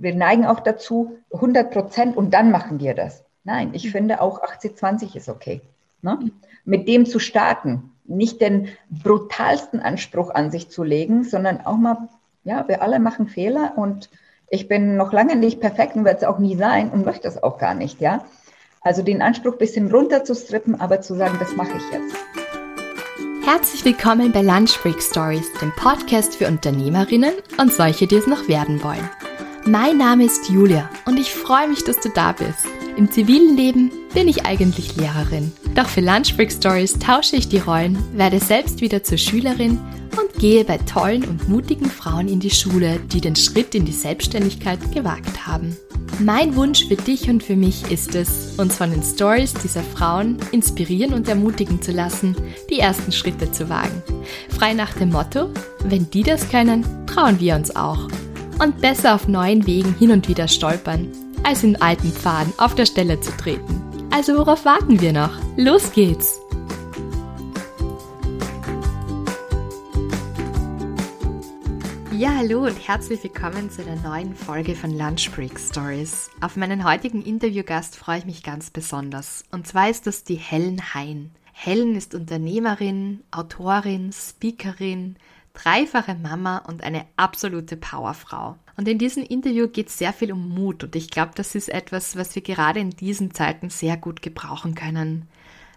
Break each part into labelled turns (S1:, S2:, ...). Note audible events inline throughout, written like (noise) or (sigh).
S1: wir neigen auch dazu, 100 Prozent und dann machen wir das. Nein, ich mhm. finde auch 80-20 ist okay. Ne? Mit dem zu starten, nicht den brutalsten Anspruch an sich zu legen, sondern auch mal, ja, wir alle machen Fehler und ich bin noch lange nicht perfekt und werde es auch nie sein und möchte es auch gar nicht, ja. Also den Anspruch ein bisschen runter zu strippen, aber zu sagen, das mache ich jetzt.
S2: Herzlich willkommen bei Lunch Break Stories, dem Podcast für Unternehmerinnen und solche, die es noch werden wollen. Mein Name ist Julia und ich freue mich, dass du da bist. Im zivilen Leben bin ich eigentlich Lehrerin. Doch für Lunch Break Stories tausche ich die Rollen, werde selbst wieder zur Schülerin und gehe bei tollen und mutigen Frauen in die Schule, die den Schritt in die Selbstständigkeit gewagt haben. Mein Wunsch für dich und für mich ist es, uns von den Stories dieser Frauen inspirieren und ermutigen zu lassen, die ersten Schritte zu wagen. Frei nach dem Motto, wenn die das können, trauen wir uns auch und besser auf neuen Wegen hin und wieder stolpern, als in alten Pfaden auf der Stelle zu treten. Also worauf warten wir noch? Los geht's! Ja, hallo und herzlich willkommen zu der neuen Folge von Lunch Break Stories. Auf meinen heutigen Interviewgast freue ich mich ganz besonders. Und zwar ist das die Helen Hein. Helen ist Unternehmerin, Autorin, Speakerin, dreifache Mama und eine absolute Powerfrau. Und in diesem Interview geht es sehr viel um Mut und ich glaube, das ist etwas, was wir gerade in diesen Zeiten sehr gut gebrauchen können.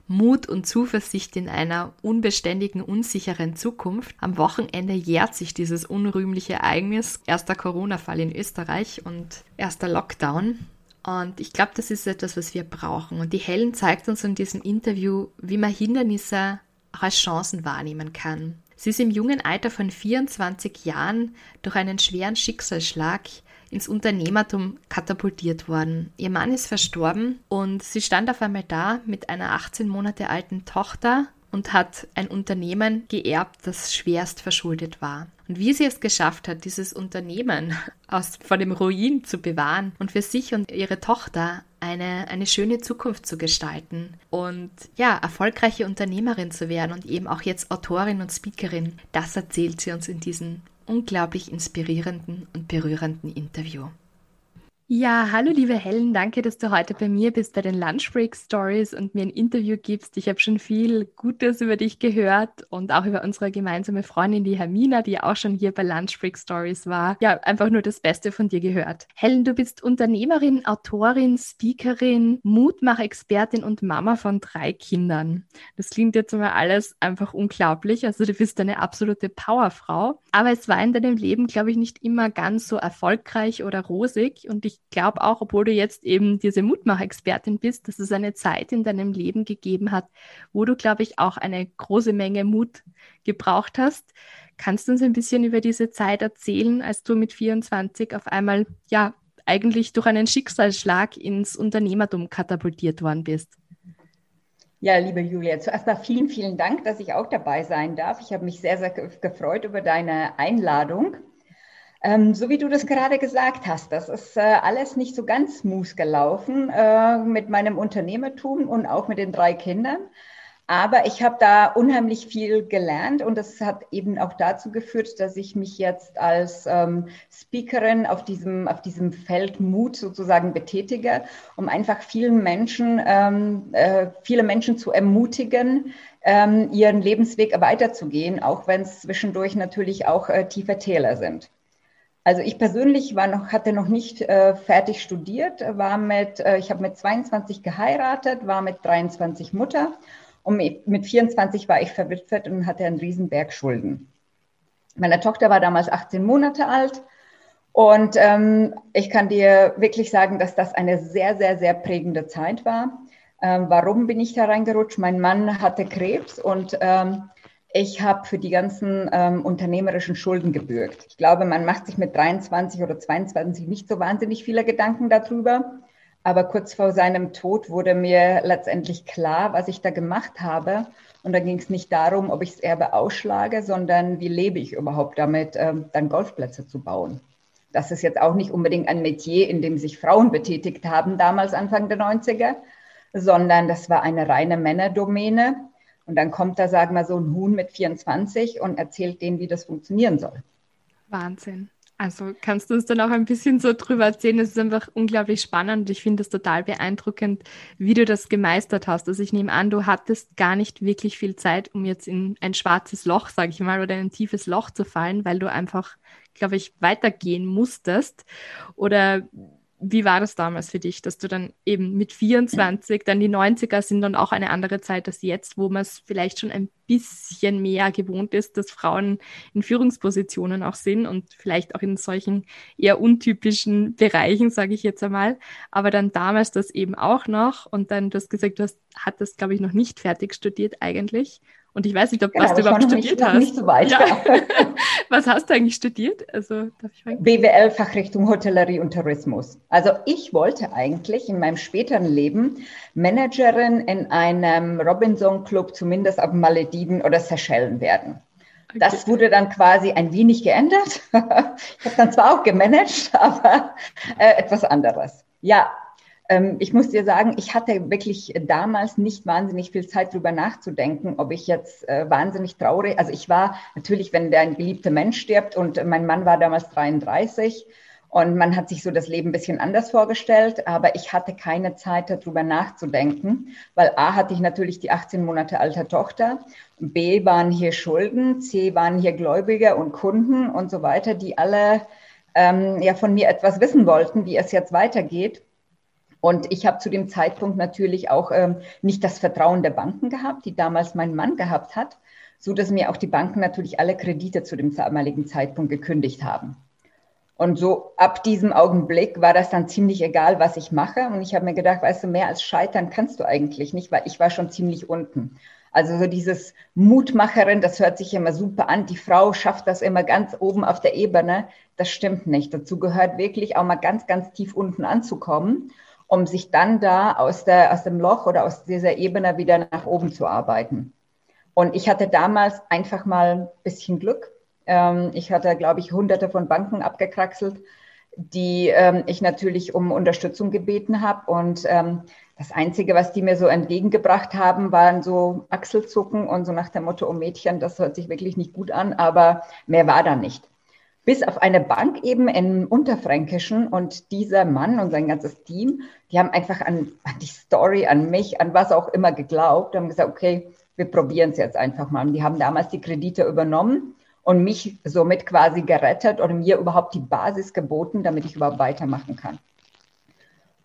S2: Mut und Zuversicht in einer unbeständigen, unsicheren Zukunft. Am Wochenende jährt sich dieses unrühmliche Ereignis. Erster Corona-Fall in Österreich und erster Lockdown. Und ich glaube, das ist etwas, was wir brauchen. Und die Helen zeigt uns in diesem Interview, wie man Hindernisse auch als Chancen wahrnehmen kann. Sie ist im jungen Alter von 24 Jahren durch einen schweren Schicksalsschlag ins Unternehmertum katapultiert worden. Ihr Mann ist verstorben und sie stand auf einmal da mit einer 18 Monate alten Tochter und hat ein Unternehmen geerbt, das schwerst verschuldet war. Und wie sie es geschafft hat, dieses Unternehmen (laughs) aus, vor dem Ruin zu bewahren und für sich und ihre Tochter eine, eine schöne Zukunft zu gestalten und ja, erfolgreiche Unternehmerin zu werden und eben auch jetzt Autorin und Speakerin, das erzählt sie uns in diesem unglaublich inspirierenden und berührenden Interview. Ja, hallo liebe Helen, danke, dass du heute bei mir bist bei den Lunch Break Stories und mir ein Interview gibst. Ich habe schon viel Gutes über dich gehört und auch über unsere gemeinsame Freundin, die Hermina, die auch schon hier bei Lunch Break Stories war. Ja, einfach nur das Beste von dir gehört. Helen, du bist Unternehmerin, Autorin, Speakerin, Mutmach-Expertin und Mama von drei Kindern. Das klingt jetzt mal alles einfach unglaublich. Also du bist eine absolute Powerfrau. Aber es war in deinem Leben, glaube ich, nicht immer ganz so erfolgreich oder rosig und ich glaube auch, obwohl du jetzt eben diese Mutmach-Expertin bist, dass es eine Zeit in deinem Leben gegeben hat, wo du, glaube ich, auch eine große Menge Mut gebraucht hast. Kannst du uns ein bisschen über diese Zeit erzählen, als du mit 24 auf einmal, ja, eigentlich durch einen Schicksalsschlag ins Unternehmertum katapultiert worden bist?
S1: Ja, liebe Julia, zuerst mal vielen, vielen Dank, dass ich auch dabei sein darf. Ich habe mich sehr, sehr gefreut über deine Einladung. Ähm, so wie du das gerade gesagt hast, das ist äh, alles nicht so ganz smooth gelaufen äh, mit meinem Unternehmertum und auch mit den drei Kindern. Aber ich habe da unheimlich viel gelernt und das hat eben auch dazu geführt, dass ich mich jetzt als ähm, Speakerin auf diesem, auf diesem Feld Mut sozusagen betätige, um einfach vielen Menschen, ähm, äh, viele Menschen zu ermutigen, ähm, ihren Lebensweg weiterzugehen, auch wenn es zwischendurch natürlich auch äh, tiefe Täler sind. Also ich persönlich war noch, hatte noch nicht äh, fertig studiert, war mit, äh, ich habe mit 22 geheiratet, war mit 23 Mutter und mit 24 war ich verwitwet und hatte einen Riesenberg Schulden. Meine Tochter war damals 18 Monate alt und ähm, ich kann dir wirklich sagen, dass das eine sehr, sehr, sehr prägende Zeit war. Ähm, warum bin ich da reingerutscht? Mein Mann hatte Krebs und ähm, ich habe für die ganzen ähm, unternehmerischen Schulden gebürgt. Ich glaube, man macht sich mit 23 oder 22 nicht so wahnsinnig viele Gedanken darüber. Aber kurz vor seinem Tod wurde mir letztendlich klar, was ich da gemacht habe. Und da ging es nicht darum, ob ich das Erbe ausschlage, sondern wie lebe ich überhaupt damit, ähm, dann Golfplätze zu bauen. Das ist jetzt auch nicht unbedingt ein Metier, in dem sich Frauen betätigt haben, damals Anfang der 90er, sondern das war eine reine Männerdomäne. Und dann kommt da, sagen wir so, ein Huhn mit 24 und erzählt denen, wie das funktionieren soll.
S2: Wahnsinn. Also kannst du uns dann auch ein bisschen so drüber erzählen? Es ist einfach unglaublich spannend. Ich finde es total beeindruckend, wie du das gemeistert hast. Also ich nehme an, du hattest gar nicht wirklich viel Zeit, um jetzt in ein schwarzes Loch, sage ich mal, oder in ein tiefes Loch zu fallen, weil du einfach, glaube ich, weitergehen musstest. Oder wie war das damals für dich, dass du dann eben mit 24, dann die 90er sind dann auch eine andere Zeit als jetzt, wo man es vielleicht schon ein bisschen mehr gewohnt ist, dass Frauen in Führungspositionen auch sind und vielleicht auch in solchen eher untypischen Bereichen, sage ich jetzt einmal. Aber dann damals das eben auch noch und dann, du hast gesagt, du hast, hattest, glaube ich, noch nicht fertig studiert eigentlich und ich weiß nicht, ob genau, was du überhaupt studiert nicht, hast. Nicht so weit, ja. (laughs) was hast du eigentlich studiert?
S1: Also, BWL Fachrichtung Hotellerie und Tourismus. Also ich wollte eigentlich in meinem späteren Leben Managerin in einem Robinson Club, zumindest auf Malediven oder Seychellen werden. Okay. Das wurde dann quasi ein wenig geändert. (laughs) ich habe dann zwar auch gemanagt, (laughs) aber äh, etwas anderes. Ja, ich muss dir sagen, ich hatte wirklich damals nicht wahnsinnig viel Zeit darüber nachzudenken, ob ich jetzt äh, wahnsinnig traurig, also ich war natürlich, wenn der ein geliebter Mensch stirbt und mein Mann war damals 33 und man hat sich so das Leben ein bisschen anders vorgestellt, aber ich hatte keine Zeit darüber nachzudenken, weil A hatte ich natürlich die 18 Monate alte Tochter, B waren hier Schulden, C waren hier Gläubiger und Kunden und so weiter, die alle ähm, ja von mir etwas wissen wollten, wie es jetzt weitergeht. Und ich habe zu dem Zeitpunkt natürlich auch ähm, nicht das Vertrauen der Banken gehabt, die damals mein Mann gehabt hat, so dass mir auch die Banken natürlich alle Kredite zu dem damaligen Zeitpunkt gekündigt haben. Und so ab diesem Augenblick war das dann ziemlich egal, was ich mache. Und ich habe mir gedacht, weißt du, mehr als scheitern kannst du eigentlich nicht, weil ich war schon ziemlich unten. Also so dieses Mutmacherin, das hört sich immer super an. Die Frau schafft das immer ganz oben auf der Ebene. Das stimmt nicht. Dazu gehört wirklich auch mal ganz, ganz tief unten anzukommen um sich dann da aus, der, aus dem Loch oder aus dieser Ebene wieder nach oben zu arbeiten. Und ich hatte damals einfach mal ein bisschen Glück. Ähm, ich hatte, glaube ich, hunderte von Banken abgekraxelt, die ähm, ich natürlich um Unterstützung gebeten habe. Und ähm, das Einzige, was die mir so entgegengebracht haben, waren so Achselzucken und so nach dem Motto, oh Mädchen, das hört sich wirklich nicht gut an, aber mehr war da nicht bis auf eine Bank eben im Unterfränkischen und dieser Mann und sein ganzes Team, die haben einfach an, an die Story, an mich, an was auch immer geglaubt, haben gesagt, okay, wir probieren es jetzt einfach mal. Und die haben damals die Kredite übernommen und mich somit quasi gerettet oder mir überhaupt die Basis geboten, damit ich überhaupt weitermachen kann.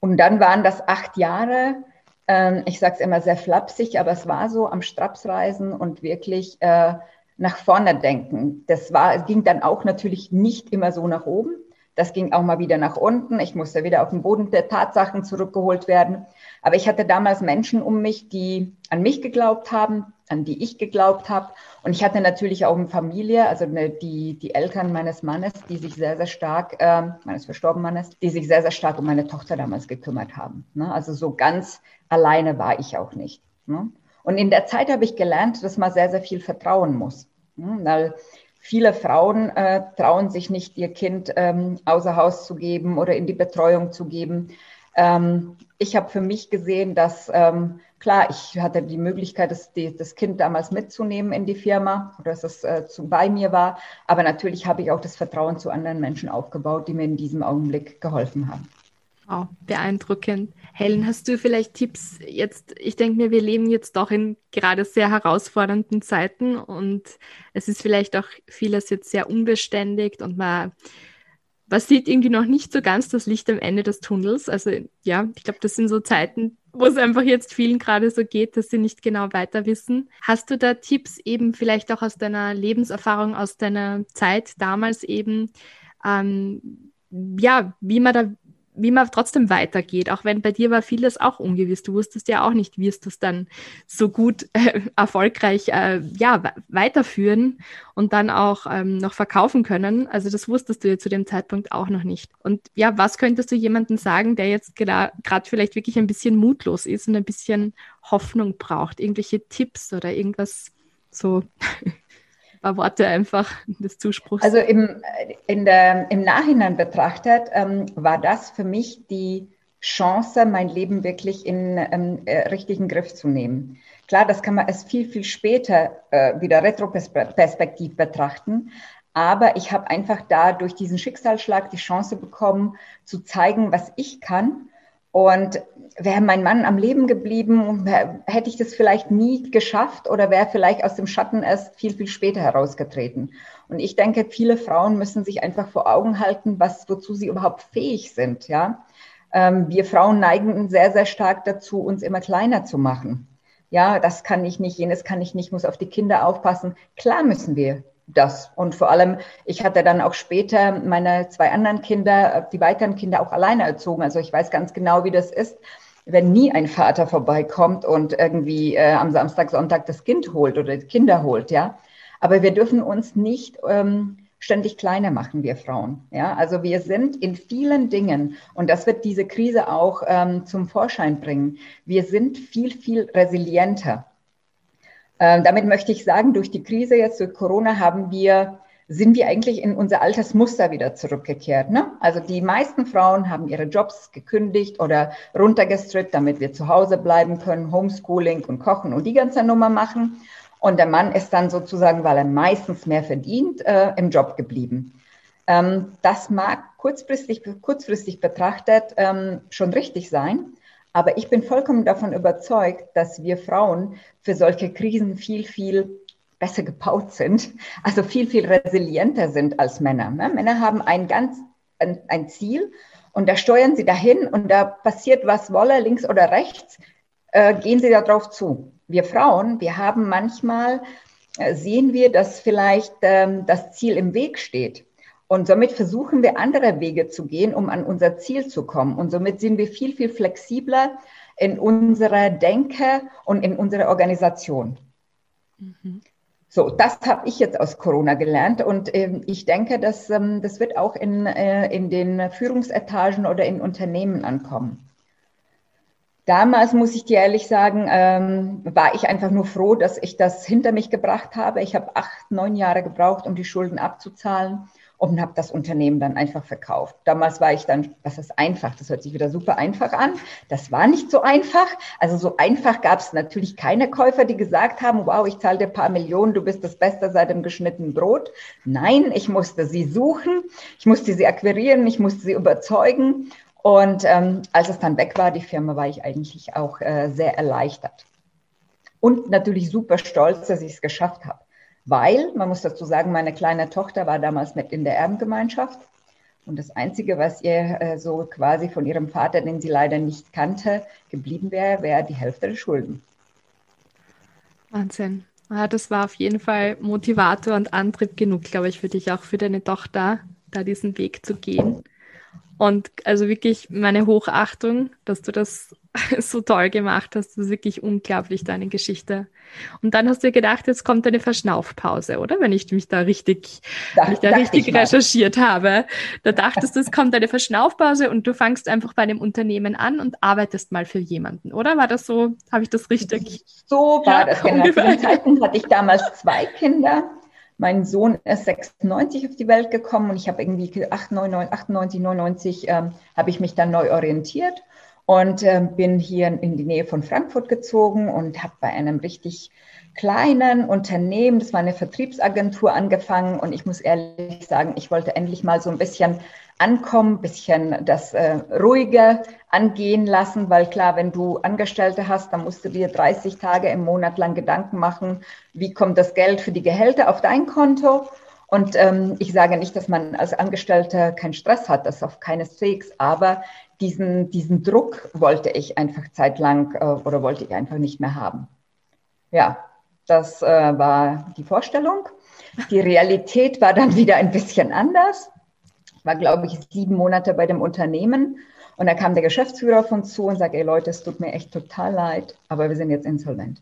S1: Und dann waren das acht Jahre, äh, ich sage es immer sehr flapsig, aber es war so am Strapsreisen und wirklich äh, nach vorne denken. Das war, ging dann auch natürlich nicht immer so nach oben. Das ging auch mal wieder nach unten. Ich musste wieder auf den Boden der Tatsachen zurückgeholt werden. Aber ich hatte damals Menschen um mich, die an mich geglaubt haben, an die ich geglaubt habe. Und ich hatte natürlich auch eine Familie, also eine, die, die Eltern meines Mannes, die sich sehr, sehr stark, äh, meines verstorbenen Mannes, die sich sehr, sehr stark um meine Tochter damals gekümmert haben. Ne? Also so ganz alleine war ich auch nicht. Ne? Und in der Zeit habe ich gelernt, dass man sehr, sehr viel vertrauen muss. Hm, weil viele Frauen äh, trauen sich nicht, ihr Kind ähm, außer Haus zu geben oder in die Betreuung zu geben. Ähm, ich habe für mich gesehen, dass ähm, klar, ich hatte die Möglichkeit, das, die, das, Kind damals mitzunehmen in die Firma oder dass es äh, zu, bei mir war. Aber natürlich habe ich auch das Vertrauen zu anderen Menschen aufgebaut, die mir in diesem Augenblick geholfen haben.
S2: Wow, beeindruckend. Helen, hast du vielleicht Tipps jetzt? Ich denke mir, wir leben jetzt doch in gerade sehr herausfordernden Zeiten und es ist vielleicht auch vieles jetzt sehr unbeständig und man, man sieht irgendwie noch nicht so ganz das Licht am Ende des Tunnels. Also ja, ich glaube, das sind so Zeiten, wo es einfach jetzt vielen gerade so geht, dass sie nicht genau weiter wissen. Hast du da Tipps eben vielleicht auch aus deiner Lebenserfahrung, aus deiner Zeit damals eben, ähm, ja, wie man da wie man trotzdem weitergeht, auch wenn bei dir war vieles auch ungewiss. Du wusstest ja auch nicht, wie es das dann so gut äh, erfolgreich äh, ja, weiterführen und dann auch ähm, noch verkaufen können. Also das wusstest du ja zu dem Zeitpunkt auch noch nicht. Und ja, was könntest du jemandem sagen, der jetzt gerade vielleicht wirklich ein bisschen mutlos ist und ein bisschen Hoffnung braucht? Irgendwelche Tipps oder irgendwas so? (laughs) paar Worte einfach (laughs) des Zuspruchs.
S1: Also im, in der, im Nachhinein betrachtet ähm, war das für mich die Chance, mein Leben wirklich in ähm, äh, richtigen Griff zu nehmen. Klar, das kann man erst viel, viel später äh, wieder retroperspektiv betrachten. Aber ich habe einfach da durch diesen Schicksalsschlag die Chance bekommen, zu zeigen, was ich kann. Und wäre mein Mann am Leben geblieben, hätte ich das vielleicht nie geschafft oder wäre vielleicht aus dem Schatten erst viel, viel später herausgetreten. Und ich denke, viele Frauen müssen sich einfach vor Augen halten, was, wozu sie überhaupt fähig sind, ja. Ähm, wir Frauen neigen sehr, sehr stark dazu, uns immer kleiner zu machen. Ja, das kann ich nicht, jenes kann ich nicht, muss auf die Kinder aufpassen. Klar müssen wir das. Und vor allem, ich hatte dann auch später meine zwei anderen Kinder, die weiteren Kinder auch alleine erzogen. Also ich weiß ganz genau, wie das ist, wenn nie ein Vater vorbeikommt und irgendwie äh, am Samstag, Sonntag das Kind holt oder die Kinder holt, ja. Aber wir dürfen uns nicht ähm, ständig kleiner machen, wir Frauen. Ja, also wir sind in vielen Dingen, und das wird diese Krise auch ähm, zum Vorschein bringen, wir sind viel, viel resilienter. Ähm, damit möchte ich sagen, durch die Krise jetzt, durch Corona, haben wir, sind wir eigentlich in unser altes Muster wieder zurückgekehrt. Ne? Also die meisten Frauen haben ihre Jobs gekündigt oder runtergestrippt, damit wir zu Hause bleiben können, Homeschooling und Kochen und die ganze Nummer machen. Und der Mann ist dann sozusagen, weil er meistens mehr verdient, äh, im Job geblieben. Ähm, das mag kurzfristig, kurzfristig betrachtet ähm, schon richtig sein, aber ich bin vollkommen davon überzeugt, dass wir Frauen für solche Krisen viel, viel besser gebaut sind, also viel, viel resilienter sind als Männer. Ne? Männer haben ein ganz ein, ein Ziel und da steuern sie dahin und da passiert was wolle, links oder rechts, äh, gehen sie darauf zu wir Frauen, wir haben manchmal, äh, sehen wir, dass vielleicht ähm, das Ziel im Weg steht. Und somit versuchen wir andere Wege zu gehen, um an unser Ziel zu kommen. Und somit sind wir viel, viel flexibler in unserer Denke und in unserer Organisation. Mhm. So, das habe ich jetzt aus Corona gelernt und ähm, ich denke, dass ähm, das wird auch in, äh, in den Führungsetagen oder in Unternehmen ankommen. Damals muss ich dir ehrlich sagen, ähm, war ich einfach nur froh, dass ich das hinter mich gebracht habe. Ich habe acht, neun Jahre gebraucht, um die Schulden abzuzahlen und habe das Unternehmen dann einfach verkauft. Damals war ich dann, was ist einfach? Das hört sich wieder super einfach an. Das war nicht so einfach. Also so einfach gab es natürlich keine Käufer, die gesagt haben, wow, ich zahle dir ein paar Millionen, du bist das Beste seit dem geschnittenen Brot. Nein, ich musste sie suchen, ich musste sie akquirieren, ich musste sie überzeugen und ähm, als es dann weg war, die Firma, war ich eigentlich auch äh, sehr erleichtert. Und natürlich super stolz, dass ich es geschafft habe. Weil, man muss dazu sagen, meine kleine Tochter war damals mit in der Erbengemeinschaft. Und das Einzige, was ihr äh, so quasi von ihrem Vater, den sie leider nicht kannte, geblieben wäre, wäre die Hälfte der Schulden.
S2: Wahnsinn. Ja, das war auf jeden Fall Motivator und Antrieb genug, glaube ich, für dich, auch für deine Tochter, da diesen Weg zu gehen. Und also wirklich meine Hochachtung, dass du das (laughs) so toll gemacht hast. Das ist wirklich unglaublich, deine Geschichte. Und dann hast du gedacht, jetzt kommt eine Verschnaufpause, oder? Wenn ich mich da richtig, da, ich da richtig ich recherchiert habe. Da (laughs) dachtest du, es kommt eine Verschnaufpause und du fangst einfach bei einem Unternehmen an und arbeitest mal für jemanden, oder? War das so? Habe ich das richtig?
S1: So war ja, das, genau. Zu den (laughs) Zeiten hatte ich damals zwei Kinder mein Sohn ist 96 auf die Welt gekommen und ich habe irgendwie 98, 98 99 ähm, habe ich mich dann neu orientiert und äh, bin hier in die Nähe von Frankfurt gezogen und habe bei einem richtig kleinen Unternehmen, das war eine Vertriebsagentur, angefangen. Und ich muss ehrlich sagen, ich wollte endlich mal so ein bisschen ankommen, bisschen das äh, ruhige angehen lassen, weil klar, wenn du Angestellte hast, dann musst du dir 30 Tage im Monat lang Gedanken machen, wie kommt das Geld für die Gehälter auf dein Konto. Und ähm, ich sage nicht, dass man als Angestellter keinen Stress hat, das auf keineswegs, aber diesen, diesen Druck wollte ich einfach zeitlang äh, oder wollte ich einfach nicht mehr haben. Ja, das äh, war die Vorstellung. Die Realität war dann wieder ein bisschen anders war, glaube ich, sieben Monate bei dem Unternehmen. Und da kam der Geschäftsführer uns zu und sagte, ey Leute, es tut mir echt total leid, aber wir sind jetzt insolvent.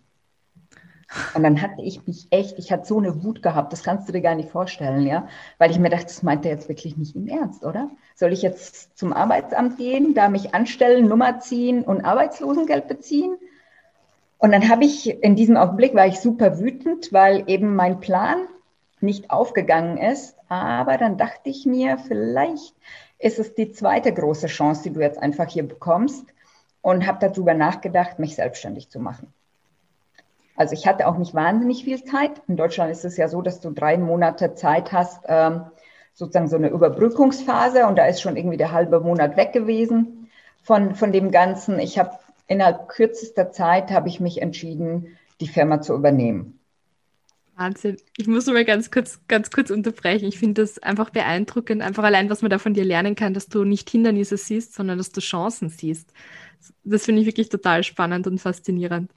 S1: Und dann hatte ich mich echt, ich hatte so eine Wut gehabt, das kannst du dir gar nicht vorstellen, ja, weil ich mir dachte, das meint er jetzt wirklich nicht im Ernst, oder? Soll ich jetzt zum Arbeitsamt gehen, da mich anstellen, Nummer ziehen und Arbeitslosengeld beziehen? Und dann habe ich in diesem Augenblick war ich super wütend, weil eben mein Plan nicht aufgegangen ist. Aber dann dachte ich mir, vielleicht ist es die zweite große Chance, die du jetzt einfach hier bekommst und habe darüber nachgedacht, mich selbstständig zu machen. Also ich hatte auch nicht wahnsinnig viel Zeit. In Deutschland ist es ja so, dass du drei Monate Zeit hast, ähm, sozusagen so eine Überbrückungsphase und da ist schon irgendwie der halbe Monat weg gewesen von, von dem Ganzen. Ich habe innerhalb kürzester Zeit habe ich mich entschieden, die Firma zu übernehmen.
S2: Wahnsinn. Ich muss mal ganz kurz, ganz kurz unterbrechen. Ich finde das einfach beeindruckend, einfach allein, was man da von dir lernen kann, dass du nicht Hindernisse siehst, sondern dass du Chancen siehst. Das finde ich wirklich total spannend und faszinierend.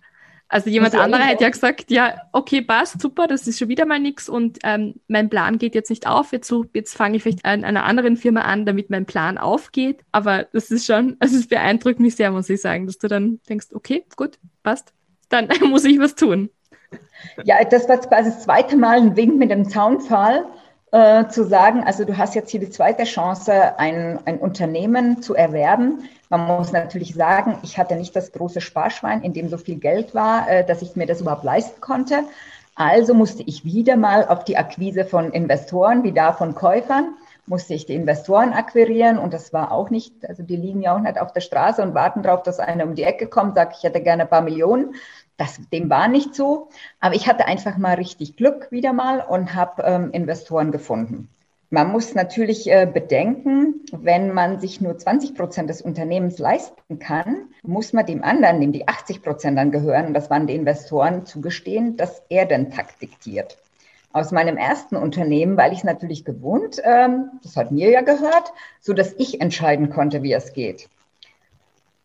S2: Also jemand anderer hätte ja gesagt, ja, okay, passt, super, das ist schon wieder mal nichts und ähm, mein Plan geht jetzt nicht auf. Jetzt, so, jetzt fange ich vielleicht an einer anderen Firma an, damit mein Plan aufgeht. Aber das ist schon, (laughs) also es beeindruckt mich sehr, muss ich sagen, dass du dann denkst, okay, gut, passt, dann (laughs) muss ich was tun.
S1: Ja, das war quasi das zweite Mal ein Wink mit dem Zaunpfahl. Äh, zu sagen, also du hast jetzt hier die zweite Chance, ein, ein Unternehmen zu erwerben, man muss natürlich sagen, ich hatte nicht das große Sparschwein, in dem so viel Geld war, äh, dass ich mir das überhaupt leisten konnte. Also musste ich wieder mal auf die Akquise von Investoren, wie da von Käufern, musste ich die Investoren akquirieren und das war auch nicht, also die liegen ja auch nicht auf der Straße und warten darauf, dass einer um die Ecke kommt, sagt, ich hätte gerne ein paar Millionen. Das, dem war nicht so, aber ich hatte einfach mal richtig Glück wieder mal und habe ähm, Investoren gefunden. Man muss natürlich äh, bedenken, wenn man sich nur 20 Prozent des Unternehmens leisten kann, muss man dem anderen, dem die 80 Prozent dann gehören, und das waren die Investoren, zugestehen, dass er den Takt diktiert. Aus meinem ersten Unternehmen, weil ich es natürlich gewohnt, ähm, das hat mir ja gehört, so dass ich entscheiden konnte, wie es geht.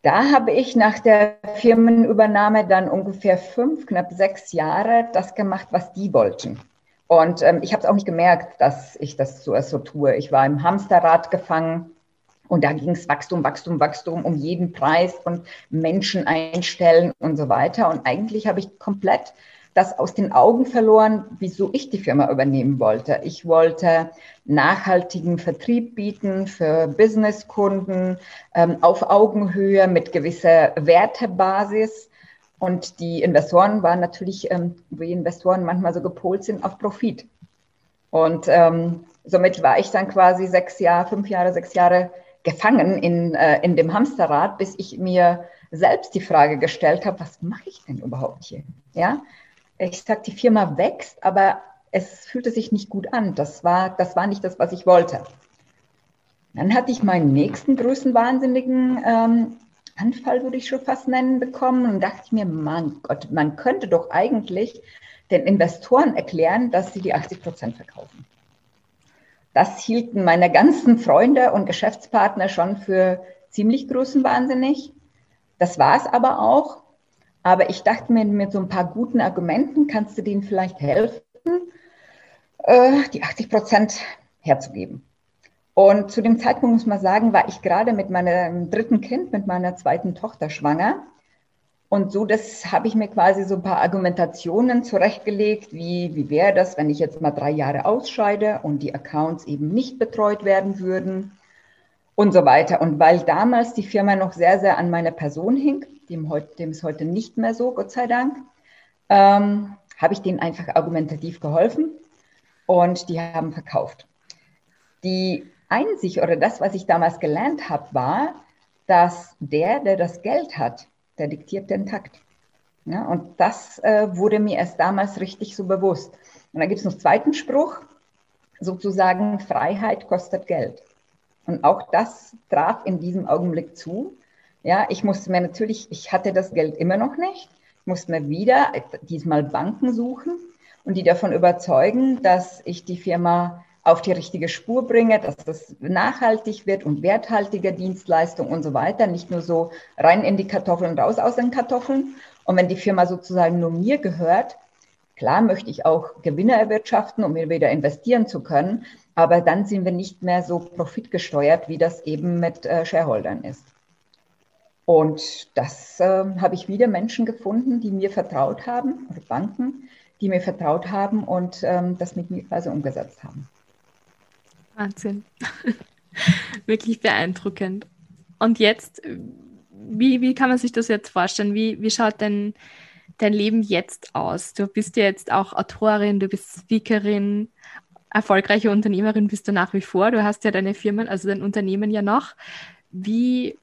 S1: Da habe ich nach der Firmenübernahme dann ungefähr fünf, knapp sechs Jahre das gemacht, was die wollten. Und ähm, ich habe es auch nicht gemerkt, dass ich das so, so tue. Ich war im Hamsterrad gefangen und da ging es Wachstum, Wachstum, Wachstum um jeden Preis und Menschen einstellen und so weiter. Und eigentlich habe ich komplett das aus den Augen verloren, wieso ich die Firma übernehmen wollte. Ich wollte nachhaltigen Vertrieb bieten für Businesskunden ähm, auf Augenhöhe mit gewisser Wertebasis und die Investoren waren natürlich, ähm, wie Investoren manchmal so gepolt sind, auf Profit. Und ähm, somit war ich dann quasi sechs Jahre, fünf Jahre, sechs Jahre gefangen in, äh, in dem Hamsterrad, bis ich mir selbst die Frage gestellt habe, was mache ich denn überhaupt hier? Ja, ich sag, die Firma wächst, aber es fühlte sich nicht gut an. Das war, das war nicht das, was ich wollte. Dann hatte ich meinen nächsten größenwahnsinnigen ähm, Anfall, würde ich schon fast nennen, bekommen und dachte ich mir, mein Gott, man könnte doch eigentlich den Investoren erklären, dass sie die 80 Prozent verkaufen. Das hielten meine ganzen Freunde und Geschäftspartner schon für ziemlich größenwahnsinnig. Das war es aber auch. Aber ich dachte mir, mit so ein paar guten Argumenten kannst du denen vielleicht helfen, äh, die 80 Prozent herzugeben. Und zu dem Zeitpunkt muss man sagen, war ich gerade mit meinem dritten Kind, mit meiner zweiten Tochter schwanger. Und so, das habe ich mir quasi so ein paar Argumentationen zurechtgelegt, wie, wie wäre das, wenn ich jetzt mal drei Jahre ausscheide und die Accounts eben nicht betreut werden würden und so weiter. Und weil damals die Firma noch sehr, sehr an meiner Person hing, dem, dem ist heute nicht mehr so, Gott sei Dank, ähm, habe ich denen einfach argumentativ geholfen und die haben verkauft. Die Einsicht oder das, was ich damals gelernt habe, war, dass der, der das Geld hat, der diktiert den Takt. Ja, und das äh, wurde mir erst damals richtig so bewusst. Und dann gibt es noch einen zweiten Spruch, sozusagen Freiheit kostet Geld. Und auch das traf in diesem Augenblick zu. Ja, ich musste mir natürlich, ich hatte das Geld immer noch nicht, ich musste mir wieder diesmal Banken suchen und die davon überzeugen, dass ich die Firma auf die richtige Spur bringe, dass das nachhaltig wird und werthaltige Dienstleistung und so weiter, nicht nur so rein in die Kartoffeln und raus aus den Kartoffeln. Und wenn die Firma sozusagen nur mir gehört, klar möchte ich auch Gewinne erwirtschaften, um mir wieder investieren zu können, aber dann sind wir nicht mehr so profitgesteuert, wie das eben mit äh, Shareholdern ist. Und das äh, habe ich wieder Menschen gefunden, die mir vertraut haben, oder Banken, die mir vertraut haben und ähm, das mit mir quasi umgesetzt haben.
S2: Wahnsinn. (laughs) Wirklich beeindruckend. Und jetzt, wie, wie kann man sich das jetzt vorstellen? Wie, wie schaut denn dein Leben jetzt aus? Du bist ja jetzt auch Autorin, du bist Speakerin, erfolgreiche Unternehmerin bist du nach wie vor. Du hast ja deine Firmen, also dein Unternehmen ja noch. Wie,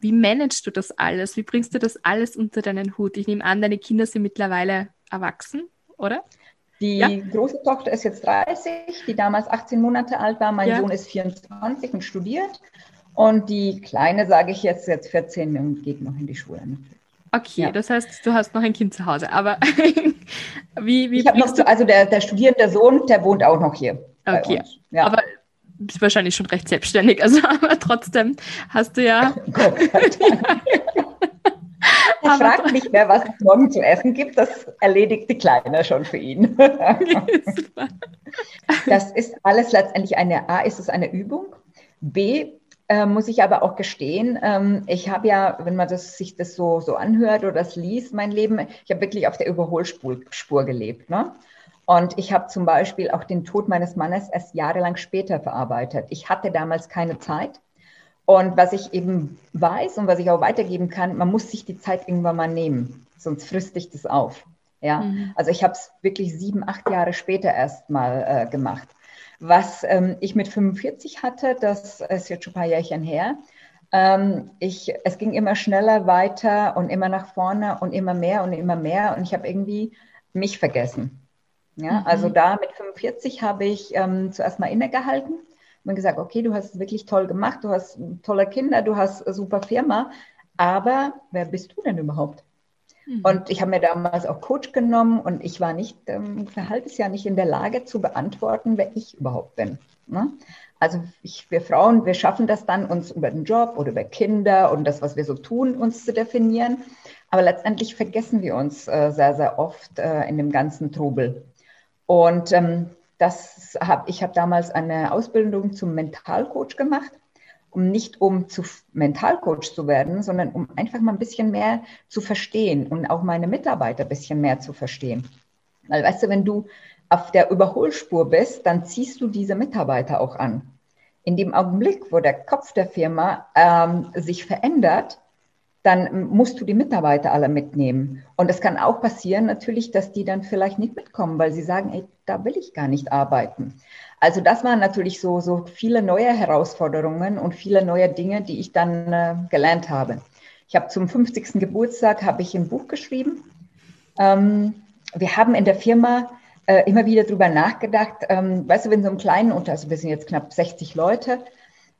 S2: wie managst du das alles? Wie bringst du das alles unter deinen Hut? Ich nehme an, deine Kinder sind mittlerweile erwachsen, oder?
S1: Die ja. große Tochter ist jetzt 30, die damals 18 Monate alt war. Mein ja. Sohn ist 24 und studiert. Und die Kleine, sage ich jetzt, jetzt 14 und geht noch in die Schule.
S2: Okay, ja. das heißt, du hast noch ein Kind zu Hause. Aber (laughs) wie, wie
S1: Ich habe noch, zu, also der, der studierende Sohn, der wohnt auch noch hier.
S2: Okay. Ja. Aber bist wahrscheinlich schon recht selbstständig, also (laughs) aber trotzdem hast du ja. Gott (laughs) (laughs)
S1: Er fragt nicht mehr, was es morgen zu essen gibt. Das erledigt die Kleine schon für ihn. (laughs) das ist alles letztendlich eine A, ist es eine Übung. B, äh, muss ich aber auch gestehen, ähm, ich habe ja, wenn man das, sich das so, so anhört oder das liest, mein Leben, ich habe wirklich auf der Überholspur Spur gelebt. Ne? Und ich habe zum Beispiel auch den Tod meines Mannes erst jahrelang später verarbeitet. Ich hatte damals keine Zeit. Und was ich eben weiß und was ich auch weitergeben kann, man muss sich die Zeit irgendwann mal nehmen, sonst frisst dich das auf. Ja, mhm. also ich habe es wirklich sieben, acht Jahre später erst mal äh, gemacht. Was ähm, ich mit 45 hatte, das ist jetzt schon ein paar Jährchen her. Ähm, ich, es ging immer schneller weiter und immer nach vorne und immer mehr und immer mehr und ich habe irgendwie mich vergessen. Ja, mhm. also da mit 45 habe ich ähm, zuerst mal innegehalten und gesagt, okay, du hast es wirklich toll gemacht, du hast tolle Kinder, du hast super Firma, aber wer bist du denn überhaupt? Mhm. Und ich habe mir damals auch Coach genommen und ich war nicht, ähm, ein halbes Jahr nicht in der Lage zu beantworten, wer ich überhaupt bin. Ne? Also ich, wir Frauen, wir schaffen das dann, uns über den Job oder über Kinder und das, was wir so tun, uns zu definieren. Aber letztendlich vergessen wir uns äh, sehr, sehr oft äh, in dem ganzen Trubel. Und ähm, das hab, ich habe damals eine Ausbildung zum Mentalcoach gemacht um nicht um zu Mentalcoach zu werden, sondern um einfach mal ein bisschen mehr zu verstehen und auch meine Mitarbeiter ein bisschen mehr zu verstehen. Weil weißt du, wenn du auf der Überholspur bist, dann ziehst du diese Mitarbeiter auch an. In dem Augenblick, wo der Kopf der Firma ähm, sich verändert, dann musst du die Mitarbeiter alle mitnehmen. Und es kann auch passieren natürlich, dass die dann vielleicht nicht mitkommen, weil sie sagen, ey, da will ich gar nicht arbeiten. Also das waren natürlich so, so viele neue Herausforderungen und viele neue Dinge, die ich dann äh, gelernt habe. Ich habe zum 50. Geburtstag habe ich ein Buch geschrieben. Ähm, wir haben in der Firma äh, immer wieder drüber nachgedacht. Ähm, weißt du, wenn so ein kleinen Unter, also wir sind jetzt knapp 60 Leute,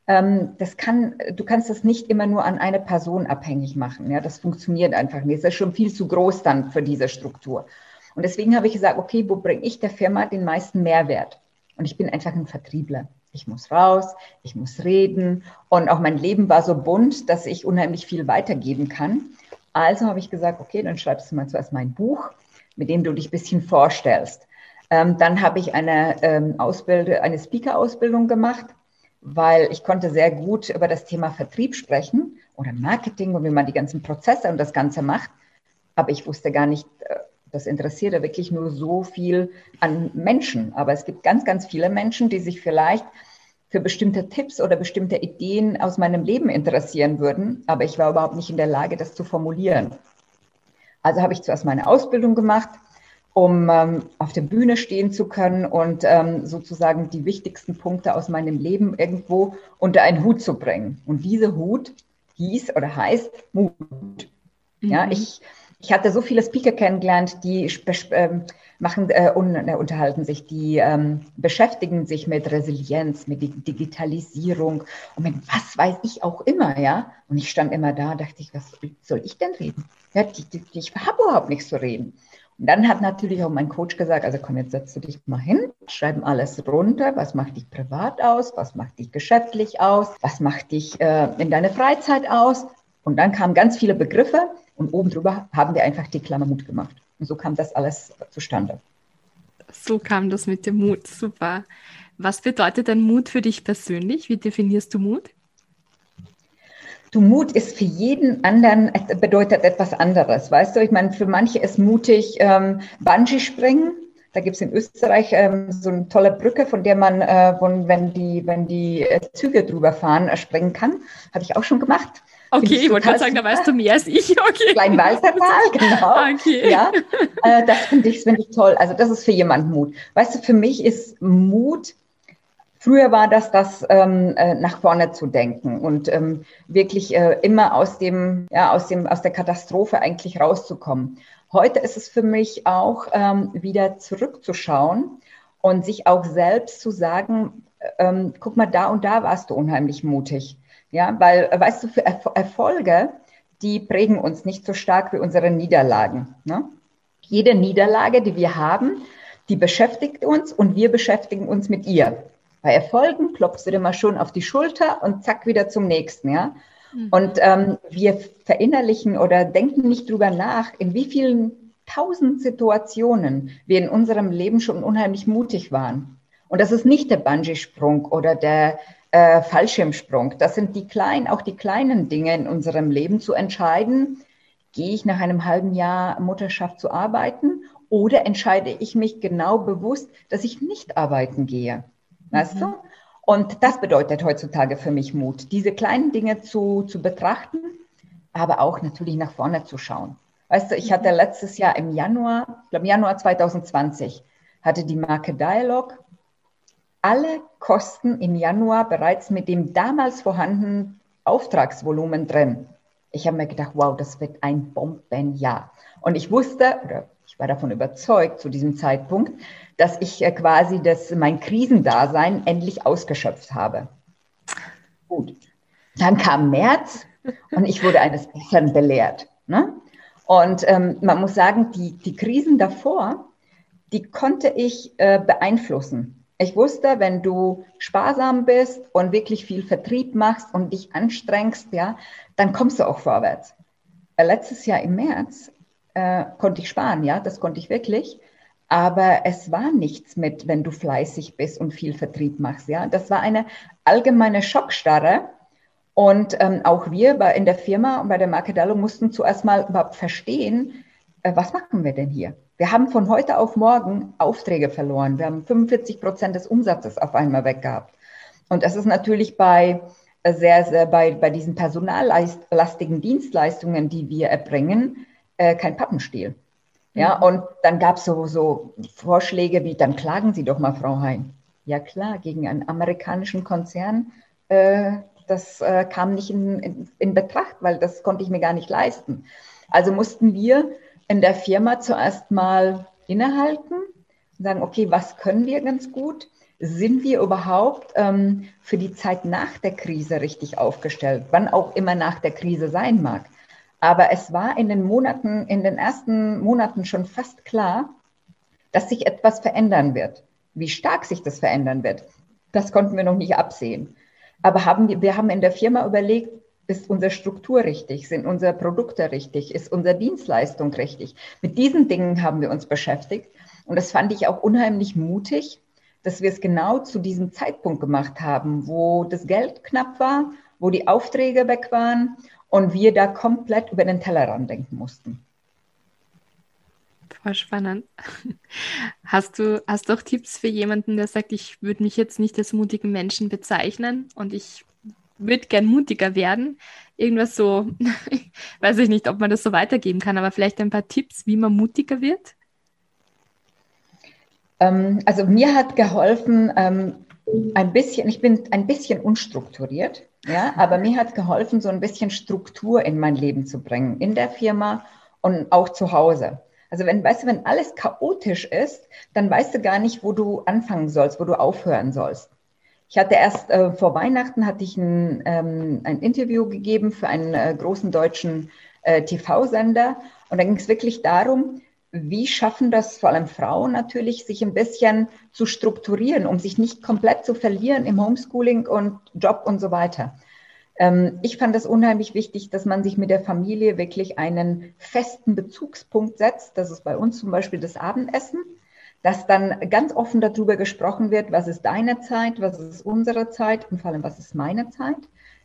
S1: das kann, du kannst das nicht immer nur an eine Person abhängig machen. Ja, das funktioniert einfach nicht. Das ist schon viel zu groß dann für diese Struktur. Und deswegen habe ich gesagt, okay, wo bringe ich der Firma den meisten Mehrwert? Und ich bin einfach ein Vertriebler. Ich muss raus, ich muss reden. Und auch mein Leben war so bunt, dass ich unheimlich viel weitergeben kann. Also habe ich gesagt, okay, dann schreibst du mal zuerst mein Buch, mit dem du dich ein bisschen vorstellst. Ähm, dann habe ich eine ähm, eine Speaker-Ausbildung gemacht weil ich konnte sehr gut über das Thema Vertrieb sprechen oder Marketing und wie man die ganzen Prozesse und das Ganze macht. Aber ich wusste gar nicht, äh, das interessierte wirklich nur so viel an Menschen. Aber es gibt ganz, ganz viele Menschen, die sich vielleicht für bestimmte Tipps oder bestimmte Ideen aus meinem Leben interessieren würden. Aber ich war überhaupt nicht in der Lage, das zu formulieren. Also habe ich zuerst meine Ausbildung gemacht, um ähm, auf der Bühne stehen zu können und ähm, sozusagen die wichtigsten Punkte aus meinem Leben irgendwo unter einen Hut zu bringen. Und diese Hut hieß oder heißt Mut. Mhm. Ja, ich, ich hatte so viele Speaker kennengelernt, die ähm, machen äh, un, äh, unterhalten sich, die ähm, beschäftigen sich mit Resilienz, mit Digitalisierung und mit was weiß ich auch immer, ja. Und ich stand immer da, dachte ich, was soll ich denn reden? Ja, die, die, ich habe überhaupt nichts zu reden. Und dann hat natürlich auch mein Coach gesagt, also komm, jetzt setzt du dich mal hin, schreiben alles runter, was macht dich privat aus, was macht dich geschäftlich aus, was macht dich äh, in deiner Freizeit aus. Und dann kamen ganz viele Begriffe und oben drüber haben wir einfach die Klammer Mut gemacht. Und so kam das alles zustande.
S2: So kam das mit dem Mut, super. Was bedeutet denn Mut für dich persönlich? Wie definierst du Mut?
S1: Du, Mut ist für jeden anderen, bedeutet etwas anderes. Weißt du, ich meine, für manche ist mutig ähm, Bungee springen. Da gibt es in Österreich ähm, so eine tolle Brücke, von der man, äh, von, wenn die, wenn die äh, Züge drüber fahren, äh, springen kann. Habe ich auch schon gemacht.
S2: Okay, ich wollte gerade sagen, da weißt du mehr als ich. (laughs) Okay.
S1: Kleinwalsertal, (laughs) genau. Okay. Ja, äh, das finde ich, find ich toll. Also das ist für jemanden Mut. Weißt du, für mich ist Mut Früher war das das, ähm, äh, nach vorne zu denken und ähm, wirklich äh, immer aus dem, ja, aus dem, aus der Katastrophe eigentlich rauszukommen. Heute ist es für mich auch ähm, wieder zurückzuschauen und sich auch selbst zu sagen, ähm, guck mal, da und da warst du unheimlich mutig. Ja, weil, weißt du, für Erf Erfolge, die prägen uns nicht so stark wie unsere Niederlagen. Ne? Jede Niederlage, die wir haben, die beschäftigt uns und wir beschäftigen uns mit ihr. Bei Erfolgen klopfst du dir mal schon auf die Schulter und zack wieder zum nächsten, ja. Mhm. Und ähm, wir verinnerlichen oder denken nicht drüber nach, in wie vielen tausend Situationen wir in unserem Leben schon unheimlich mutig waren. Und das ist nicht der Bungee-Sprung oder der äh, Fallschirmsprung. Das sind die kleinen, auch die kleinen Dinge in unserem Leben zu entscheiden. Gehe ich nach einem halben Jahr Mutterschaft zu arbeiten oder entscheide ich mich genau bewusst, dass ich nicht arbeiten gehe? Weißt mhm. du? Und das bedeutet heutzutage für mich Mut, diese kleinen Dinge zu, zu betrachten, aber auch natürlich nach vorne zu schauen. Weißt du, ich hatte mhm. letztes Jahr im Januar, ich glaube Januar 2020, hatte die Marke Dialog alle Kosten im Januar bereits mit dem damals vorhandenen Auftragsvolumen drin. Ich habe mir gedacht, wow, das wird ein Bombenjahr. Und ich wusste, oder ich war davon überzeugt zu diesem Zeitpunkt, dass ich äh, quasi das, mein Krisendasein endlich ausgeschöpft habe. Gut. Dann kam März und ich wurde eines Besseren belehrt. Ne? Und ähm, man muss sagen, die, die Krisen davor, die konnte ich äh, beeinflussen. Ich wusste, wenn du sparsam bist und wirklich viel Vertrieb machst und dich anstrengst, ja, dann kommst du auch vorwärts. Äh, letztes Jahr im März äh, konnte ich sparen, ja, das konnte ich wirklich. Aber es war nichts mit, wenn du fleißig bist und viel Vertrieb machst, ja. Das war eine allgemeine Schockstarre und ähm, auch wir bei, in der Firma und bei der Marke Dallo mussten zuerst mal überhaupt verstehen, äh, was machen wir denn hier? Wir haben von heute auf morgen Aufträge verloren. Wir haben 45 Prozent des Umsatzes auf einmal weggehabt. Und das ist natürlich bei äh, sehr, sehr bei, bei diesen personallastigen Dienstleistungen, die wir erbringen, äh, kein Pappenstiel. Ja, mhm. und dann gab es so, so Vorschläge wie, dann klagen Sie doch mal, Frau Hein. Ja klar, gegen einen amerikanischen Konzern äh, das äh, kam nicht in, in, in Betracht, weil das konnte ich mir gar nicht leisten. Also mussten wir in der Firma zuerst mal innehalten und sagen, okay, was können wir ganz gut? Sind wir überhaupt ähm, für die Zeit nach der Krise richtig aufgestellt, wann auch immer nach der Krise sein mag? Aber es war in den Monaten, in den ersten Monaten schon fast klar, dass sich etwas verändern wird. Wie stark sich das verändern wird, das konnten wir noch nicht absehen. Aber haben wir, wir haben in der Firma überlegt, ist unsere Struktur richtig? Sind unsere Produkte richtig? Ist unsere Dienstleistung richtig? Mit diesen Dingen haben wir uns beschäftigt. Und das fand ich auch unheimlich mutig, dass wir es genau zu diesem Zeitpunkt gemacht haben, wo das Geld knapp war, wo die Aufträge weg waren und wir da komplett über den Tellerrand denken mussten.
S2: Voll spannend. (laughs) Hast du, hast du auch Tipps für jemanden, der sagt, ich würde mich jetzt nicht als mutigen Menschen bezeichnen und ich würde gern mutiger werden? Irgendwas so, (laughs) weiß ich nicht, ob man das so weitergeben kann, aber vielleicht ein paar Tipps, wie man mutiger wird?
S1: Ähm, also mir hat geholfen, ähm, ein bisschen, ich bin ein bisschen unstrukturiert, ja, aber mir hat geholfen, so ein bisschen Struktur in mein Leben zu bringen, in der Firma und auch zu Hause. Also wenn, weißt du, wenn alles chaotisch ist, dann weißt du gar nicht, wo du anfangen sollst, wo du aufhören sollst. Ich hatte erst äh, vor Weihnachten hatte ich ein, ähm, ein Interview gegeben für einen äh, großen deutschen äh, TV-Sender und da ging es wirklich darum, wie schaffen das vor allem Frauen natürlich, sich ein bisschen zu strukturieren, um sich nicht komplett zu verlieren im Homeschooling und Job und so weiter. Ähm, ich fand es unheimlich wichtig, dass man sich mit der Familie wirklich einen festen Bezugspunkt setzt. Das ist bei uns zum Beispiel das Abendessen, dass dann ganz offen darüber gesprochen wird, was ist deine Zeit, was ist unsere Zeit und vor allem, was ist meine Zeit.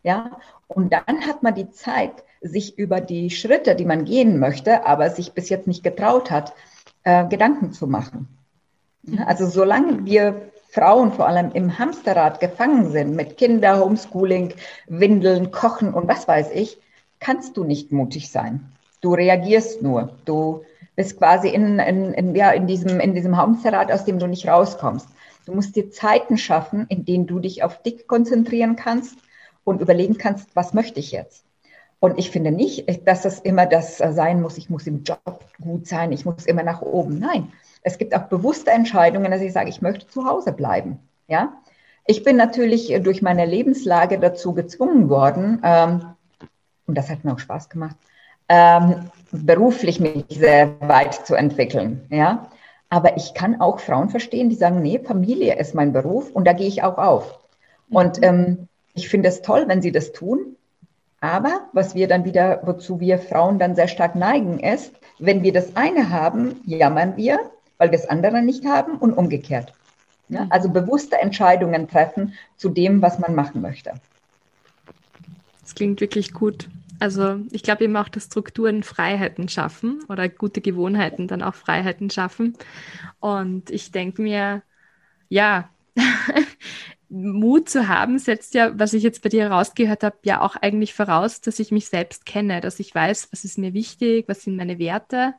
S1: Ja, und dann hat man die Zeit, sich über die Schritte, die man gehen möchte, aber sich bis jetzt nicht getraut hat, äh, Gedanken zu machen. Also solange wir Frauen vor allem im Hamsterrad gefangen sind mit Kinder, Homeschooling, Windeln, Kochen und was weiß ich, kannst du nicht mutig sein. Du reagierst nur. Du bist quasi in, in, in, ja, in, diesem, in diesem Hamsterrad, aus dem du nicht rauskommst. Du musst dir Zeiten schaffen, in denen du dich auf dich konzentrieren kannst und überlegen kannst, was möchte ich jetzt? Und ich finde nicht, dass das immer das sein muss, ich muss im Job gut sein, ich muss immer nach oben. Nein, es gibt auch bewusste Entscheidungen, dass ich sage, ich möchte zu Hause bleiben. Ja, ich bin natürlich durch meine Lebenslage dazu gezwungen worden, ähm, und das hat mir auch Spaß gemacht, ähm, beruflich mich sehr weit zu entwickeln. Ja, aber ich kann auch Frauen verstehen, die sagen, nee, Familie ist mein Beruf und da gehe ich auch auf. Und mhm. ähm, ich finde es toll, wenn sie das tun. Aber was wir dann wieder, wozu wir Frauen dann sehr stark neigen, ist, wenn wir das eine haben, jammern wir, weil wir das andere nicht haben und umgekehrt. Ja, mhm. also bewusste Entscheidungen treffen zu dem, was man machen möchte.
S2: Das klingt wirklich gut. Also ich glaube eben auch, dass Strukturen Freiheiten schaffen oder gute Gewohnheiten dann auch Freiheiten schaffen. Und ich denke mir, ja, (laughs) Mut zu haben setzt ja, was ich jetzt bei dir rausgehört habe, ja auch eigentlich voraus, dass ich mich selbst kenne, dass ich weiß, was ist mir wichtig, was sind meine Werte.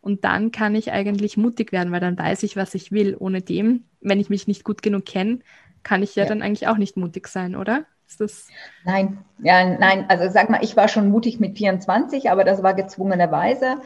S2: Und dann kann ich eigentlich mutig werden, weil dann weiß ich, was ich will. Ohne dem, wenn ich mich nicht gut genug kenne, kann ich ja, ja. dann eigentlich auch nicht mutig sein, oder?
S1: Ist das nein, ja, nein. Also sag mal, ich war schon mutig mit 24, aber das war gezwungenerweise.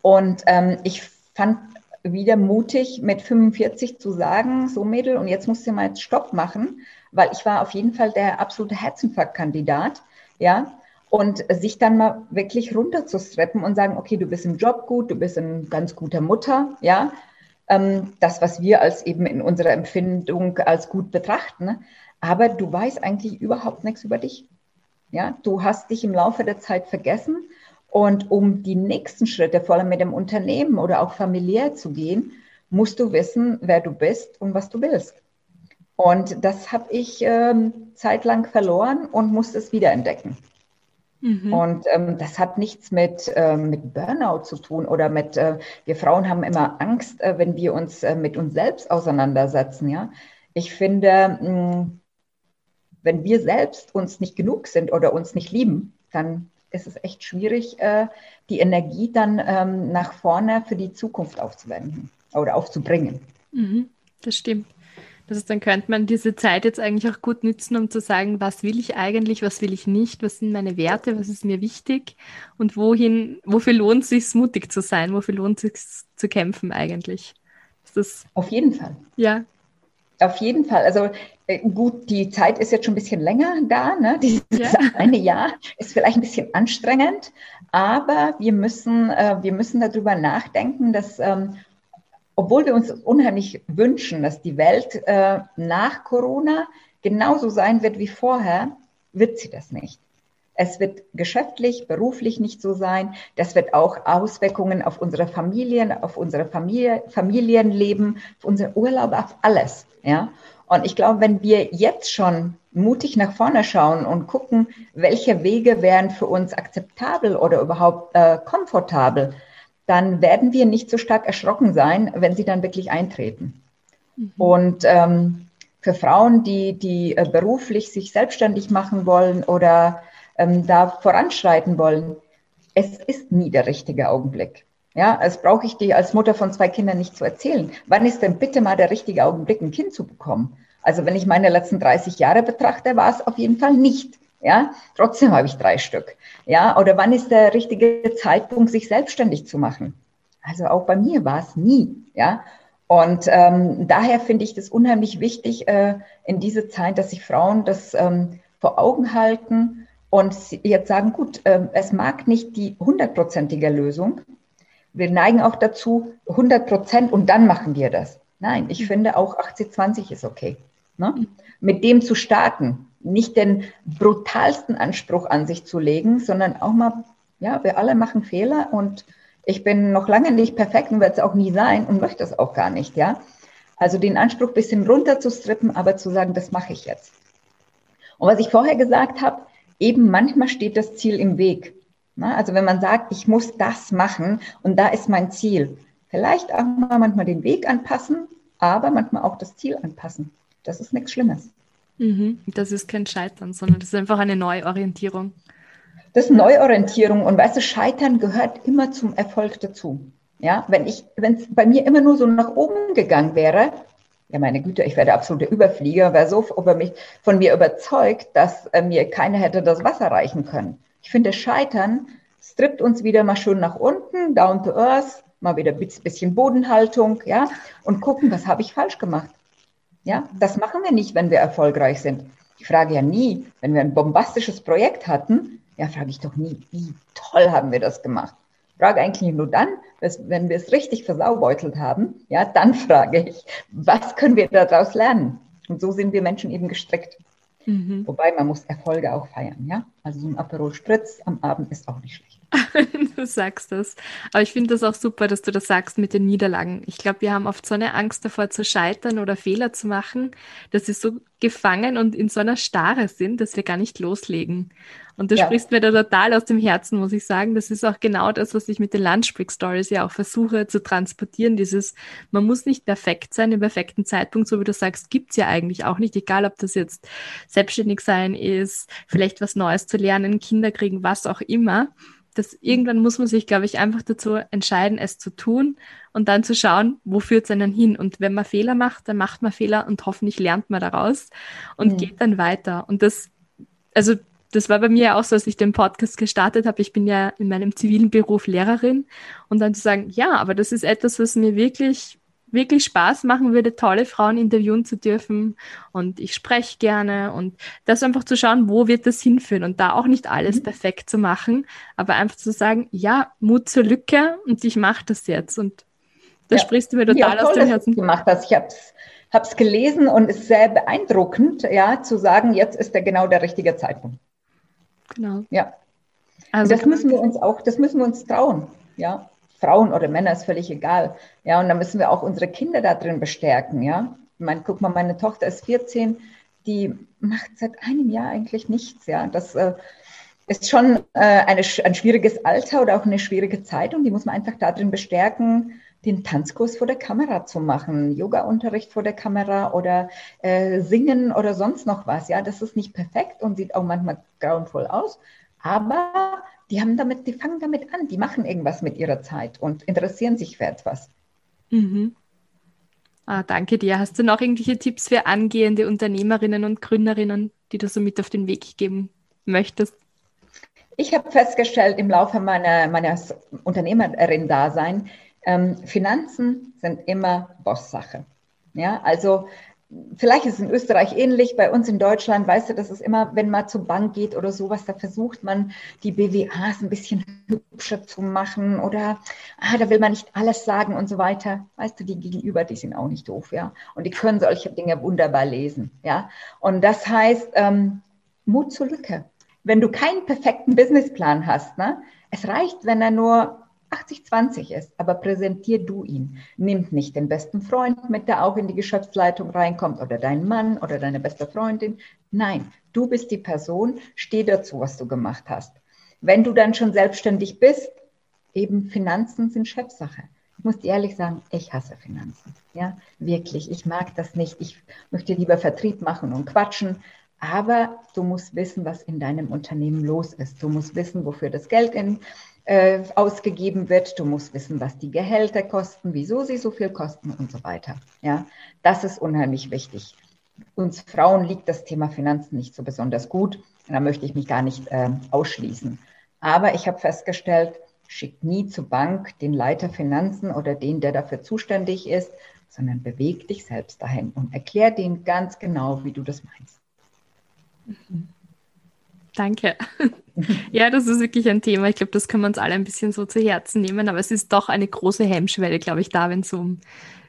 S1: Und ähm, ich fand wieder mutig, mit 45 zu sagen, so Mädel, und jetzt musst du mal Stopp machen, weil ich war auf jeden Fall der absolute Herzinfarktkandidat, ja. Und sich dann mal wirklich runterzustrappen und sagen, okay, du bist im Job gut, du bist eine ganz guter Mutter, ja. Ähm, das, was wir als eben in unserer Empfindung als gut betrachten aber du weißt eigentlich überhaupt nichts über dich. Ja, du hast dich im Laufe der Zeit vergessen und um die nächsten Schritte, vor allem mit dem Unternehmen oder auch familiär zu gehen, musst du wissen, wer du bist und was du willst. Und das habe ich ähm, zeitlang verloren und musste es wiederentdecken. Mhm. Und ähm, das hat nichts mit, äh, mit Burnout zu tun oder mit, äh, wir Frauen haben immer Angst, äh, wenn wir uns äh, mit uns selbst auseinandersetzen. Ja? Ich finde, mh, mm, wenn wir selbst uns nicht genug sind oder uns nicht lieben, dann ist es echt schwierig, äh, die Energie dann ähm, nach vorne für die Zukunft aufzuwenden oder aufzubringen.
S2: Mhm, das stimmt. Das ist, dann könnte man diese Zeit jetzt eigentlich auch gut nützen, um zu sagen, was will ich eigentlich, was will ich nicht, was sind meine Werte, was ist mir wichtig und wohin, wofür lohnt es sich, mutig zu sein, wofür lohnt es sich zu kämpfen eigentlich.
S1: Ist das, Auf jeden Fall.
S2: Ja.
S1: Auf jeden Fall. Also äh, gut, die Zeit ist jetzt schon ein bisschen länger da. Ne? (laughs) Dieses ja. eine Jahr ist vielleicht ein bisschen anstrengend, aber wir müssen, äh, wir müssen darüber nachdenken, dass, ähm, obwohl wir uns unheimlich wünschen, dass die Welt äh, nach Corona genauso sein wird wie vorher, wird sie das nicht. Es wird geschäftlich, beruflich nicht so sein. Das wird auch Auswirkungen auf unsere Familien, auf unsere Familie, Familienleben, auf unseren Urlaub, auf alles. Ja. Und ich glaube, wenn wir jetzt schon mutig nach vorne schauen und gucken, welche Wege wären für uns akzeptabel oder überhaupt äh, komfortabel, dann werden wir nicht so stark erschrocken sein, wenn sie dann wirklich eintreten. Mhm. Und ähm, für Frauen, die, die äh, beruflich sich selbstständig machen wollen oder ähm, da voranschreiten wollen, es ist nie der richtige Augenblick. Ja, das brauche ich dir als Mutter von zwei Kindern nicht zu erzählen. Wann ist denn bitte mal der richtige Augenblick, ein Kind zu bekommen? Also wenn ich meine letzten 30 Jahre betrachte, war es auf jeden Fall nicht. Ja, trotzdem habe ich drei Stück. Ja, oder wann ist der richtige Zeitpunkt, sich selbstständig zu machen? Also auch bei mir war es nie. Ja, und ähm, daher finde ich das unheimlich wichtig äh, in dieser Zeit, dass sich Frauen das ähm, vor Augen halten und jetzt sagen, gut, äh, es mag nicht die hundertprozentige Lösung, wir neigen auch dazu, 100 Prozent und dann machen wir das. Nein, ich mhm. finde auch 80-20 ist okay. Ne? Mit dem zu starten, nicht den brutalsten Anspruch an sich zu legen, sondern auch mal, ja, wir alle machen Fehler und ich bin noch lange nicht perfekt und werde es auch nie sein und möchte es auch gar nicht, ja. Also den Anspruch ein bisschen runterzustrippen, aber zu sagen, das mache ich jetzt. Und was ich vorher gesagt habe, eben manchmal steht das Ziel im Weg. Na, also wenn man sagt, ich muss das machen und da ist mein Ziel, vielleicht auch mal manchmal den Weg anpassen, aber manchmal auch das Ziel anpassen. Das ist nichts Schlimmes.
S2: Mhm. Das ist kein Scheitern, sondern das ist einfach eine Neuorientierung.
S1: Das ist Neuorientierung und weißt du, Scheitern gehört immer zum Erfolg dazu. Ja, wenn ich, wenn es bei mir immer nur so nach oben gegangen wäre, ja meine Güte, ich wäre der absolute Überflieger, wäre so über mich, von mir überzeugt, dass äh, mir keiner hätte das Wasser reichen können. Ich finde, Scheitern strippt uns wieder mal schön nach unten, down to earth, mal wieder ein bisschen Bodenhaltung, ja, und gucken, was habe ich falsch gemacht. Ja, das machen wir nicht, wenn wir erfolgreich sind. Ich frage ja nie, wenn wir ein bombastisches Projekt hatten, ja, frage ich doch nie, wie toll haben wir das gemacht. Frage eigentlich nur dann, wenn wir es richtig versaubeutelt haben, ja, dann (laughs) frage ich, was können wir daraus lernen? Und so sind wir Menschen eben gestrickt. Mhm. Wobei man muss Erfolge auch feiern, ja. Also so ein Aperol Spritz am Abend ist auch nicht schlecht. (laughs)
S2: du sagst das. Aber ich finde das auch super, dass du das sagst mit den Niederlagen. Ich glaube, wir haben oft so eine Angst davor zu scheitern oder Fehler zu machen, dass wir so gefangen und in so einer Starre sind, dass wir gar nicht loslegen. Und du ja. sprichst mir da total aus dem Herzen, muss ich sagen. Das ist auch genau das, was ich mit den Lunchbreak Stories ja auch versuche zu transportieren. Dieses, man muss nicht perfekt sein im perfekten Zeitpunkt, so wie du sagst, gibt's ja eigentlich auch nicht, egal ob das jetzt selbstständig sein ist, vielleicht was Neues zu lernen, Kinder kriegen, was auch immer das irgendwann muss man sich, glaube ich, einfach dazu entscheiden, es zu tun und dann zu schauen, wo führt es einen hin. Und wenn man Fehler macht, dann macht man Fehler und hoffentlich lernt man daraus und mhm. geht dann weiter. Und das, also das war bei mir auch so, als ich den Podcast gestartet habe. Ich bin ja in meinem zivilen Beruf Lehrerin und dann zu sagen, ja, aber das ist etwas, was mir wirklich wirklich Spaß machen würde, tolle Frauen interviewen zu dürfen und ich spreche gerne und das einfach zu schauen, wo wird das hinführen und da auch nicht alles mhm. perfekt zu machen, aber einfach zu sagen, ja, Mut zur Lücke und ich mache das jetzt und da ja. sprichst du mir total ja, aus dem Herzen.
S1: Gemacht hast. Ich habe es gelesen und es ist sehr beeindruckend, ja, zu sagen, jetzt ist der genau der richtige Zeitpunkt. Genau. Ja. Also das müssen wir uns auch, das müssen wir uns trauen, ja. Frauen oder Männer ist völlig egal. Ja, und da müssen wir auch unsere Kinder da drin bestärken. Ja, ich meine, guck mal, meine Tochter ist 14, die macht seit einem Jahr eigentlich nichts. Ja, das äh, ist schon äh, eine, ein schwieriges Alter oder auch eine schwierige Zeit und die muss man einfach da drin bestärken, den Tanzkurs vor der Kamera zu machen, Yoga-Unterricht vor der Kamera oder äh, singen oder sonst noch was. Ja, das ist nicht perfekt und sieht auch manchmal grauenvoll aus, aber die haben damit, die fangen damit an, die machen irgendwas mit ihrer Zeit und interessieren sich für etwas.
S2: Mhm. Ah, danke dir. Hast du noch irgendwelche Tipps für angehende Unternehmerinnen und Gründerinnen, die du so mit auf den Weg geben möchtest?
S1: Ich habe festgestellt im Laufe meiner, meines Unternehmerin-Dasein, ähm, Finanzen sind immer Bosssache. Ja, also vielleicht ist es in Österreich ähnlich, bei uns in Deutschland, weißt du, das ist immer, wenn man zur Bank geht oder sowas, da versucht man, die BWAs ein bisschen hübscher zu machen oder ah, da will man nicht alles sagen und so weiter. Weißt du, die Gegenüber, die sind auch nicht doof, ja. Und die können solche Dinge wunderbar lesen, ja. Und das heißt, ähm, Mut zur Lücke. Wenn du keinen perfekten Businessplan hast, ne, es reicht, wenn er nur 80-20 ist, aber präsentier du ihn. Nimm nicht den besten Freund mit, der auch in die Geschäftsleitung reinkommt oder deinen Mann oder deine beste Freundin. Nein, du bist die Person, steh dazu, was du gemacht hast. Wenn du dann schon selbstständig bist, eben Finanzen sind Chefsache. Ich muss dir ehrlich sagen, ich hasse Finanzen. Ja, wirklich. Ich mag das nicht. Ich möchte lieber Vertrieb machen und quatschen. Aber du musst wissen, was in deinem Unternehmen los ist. Du musst wissen, wofür das Geld in, äh, ausgegeben wird. Du musst wissen, was die Gehälter kosten, wieso sie so viel kosten und so weiter. Ja, das ist unheimlich wichtig. Uns Frauen liegt das Thema Finanzen nicht so besonders gut. Da möchte ich mich gar nicht äh, ausschließen. Aber ich habe festgestellt, schick nie zur Bank den Leiter Finanzen oder den, der dafür zuständig ist, sondern beweg dich selbst dahin und erklär denen ganz genau, wie du das meinst.
S2: Mhm. Danke. (laughs) Ja, das ist wirklich ein Thema. Ich glaube, das können wir uns alle ein bisschen so zu Herzen nehmen, aber es ist doch eine große Hemmschwelle, glaube ich, da, wenn es um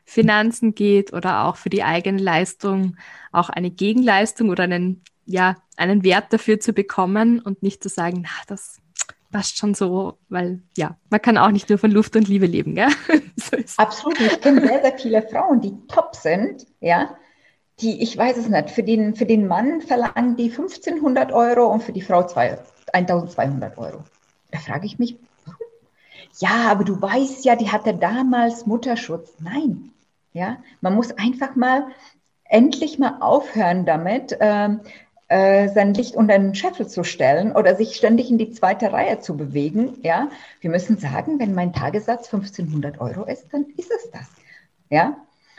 S2: Finanzen geht oder auch für die eigene Leistung auch eine Gegenleistung oder einen, ja, einen Wert dafür zu bekommen und nicht zu sagen, na, das passt schon so, weil ja, man kann auch nicht nur von Luft und Liebe leben, gell? (laughs)
S1: so Absolut. Ich kenne sehr, sehr viele Frauen, die top sind, ja, die, ich weiß es nicht, für den, für den Mann verlangen die 1500 Euro und für die Frau 1200 Euro. Da frage ich mich? (laughs) Ja, aber du weißt ja, die hatte damals Mutterschutz. Nein, ja, man muss einfach mal endlich mal aufhören damit, ähm, äh, sein Licht unter den Scheffel zu stellen oder sich ständig in die zweite Reihe zu bewegen. Ja, wir müssen sagen, wenn mein Tagessatz 1500 Euro ist, dann ist es das. Ja,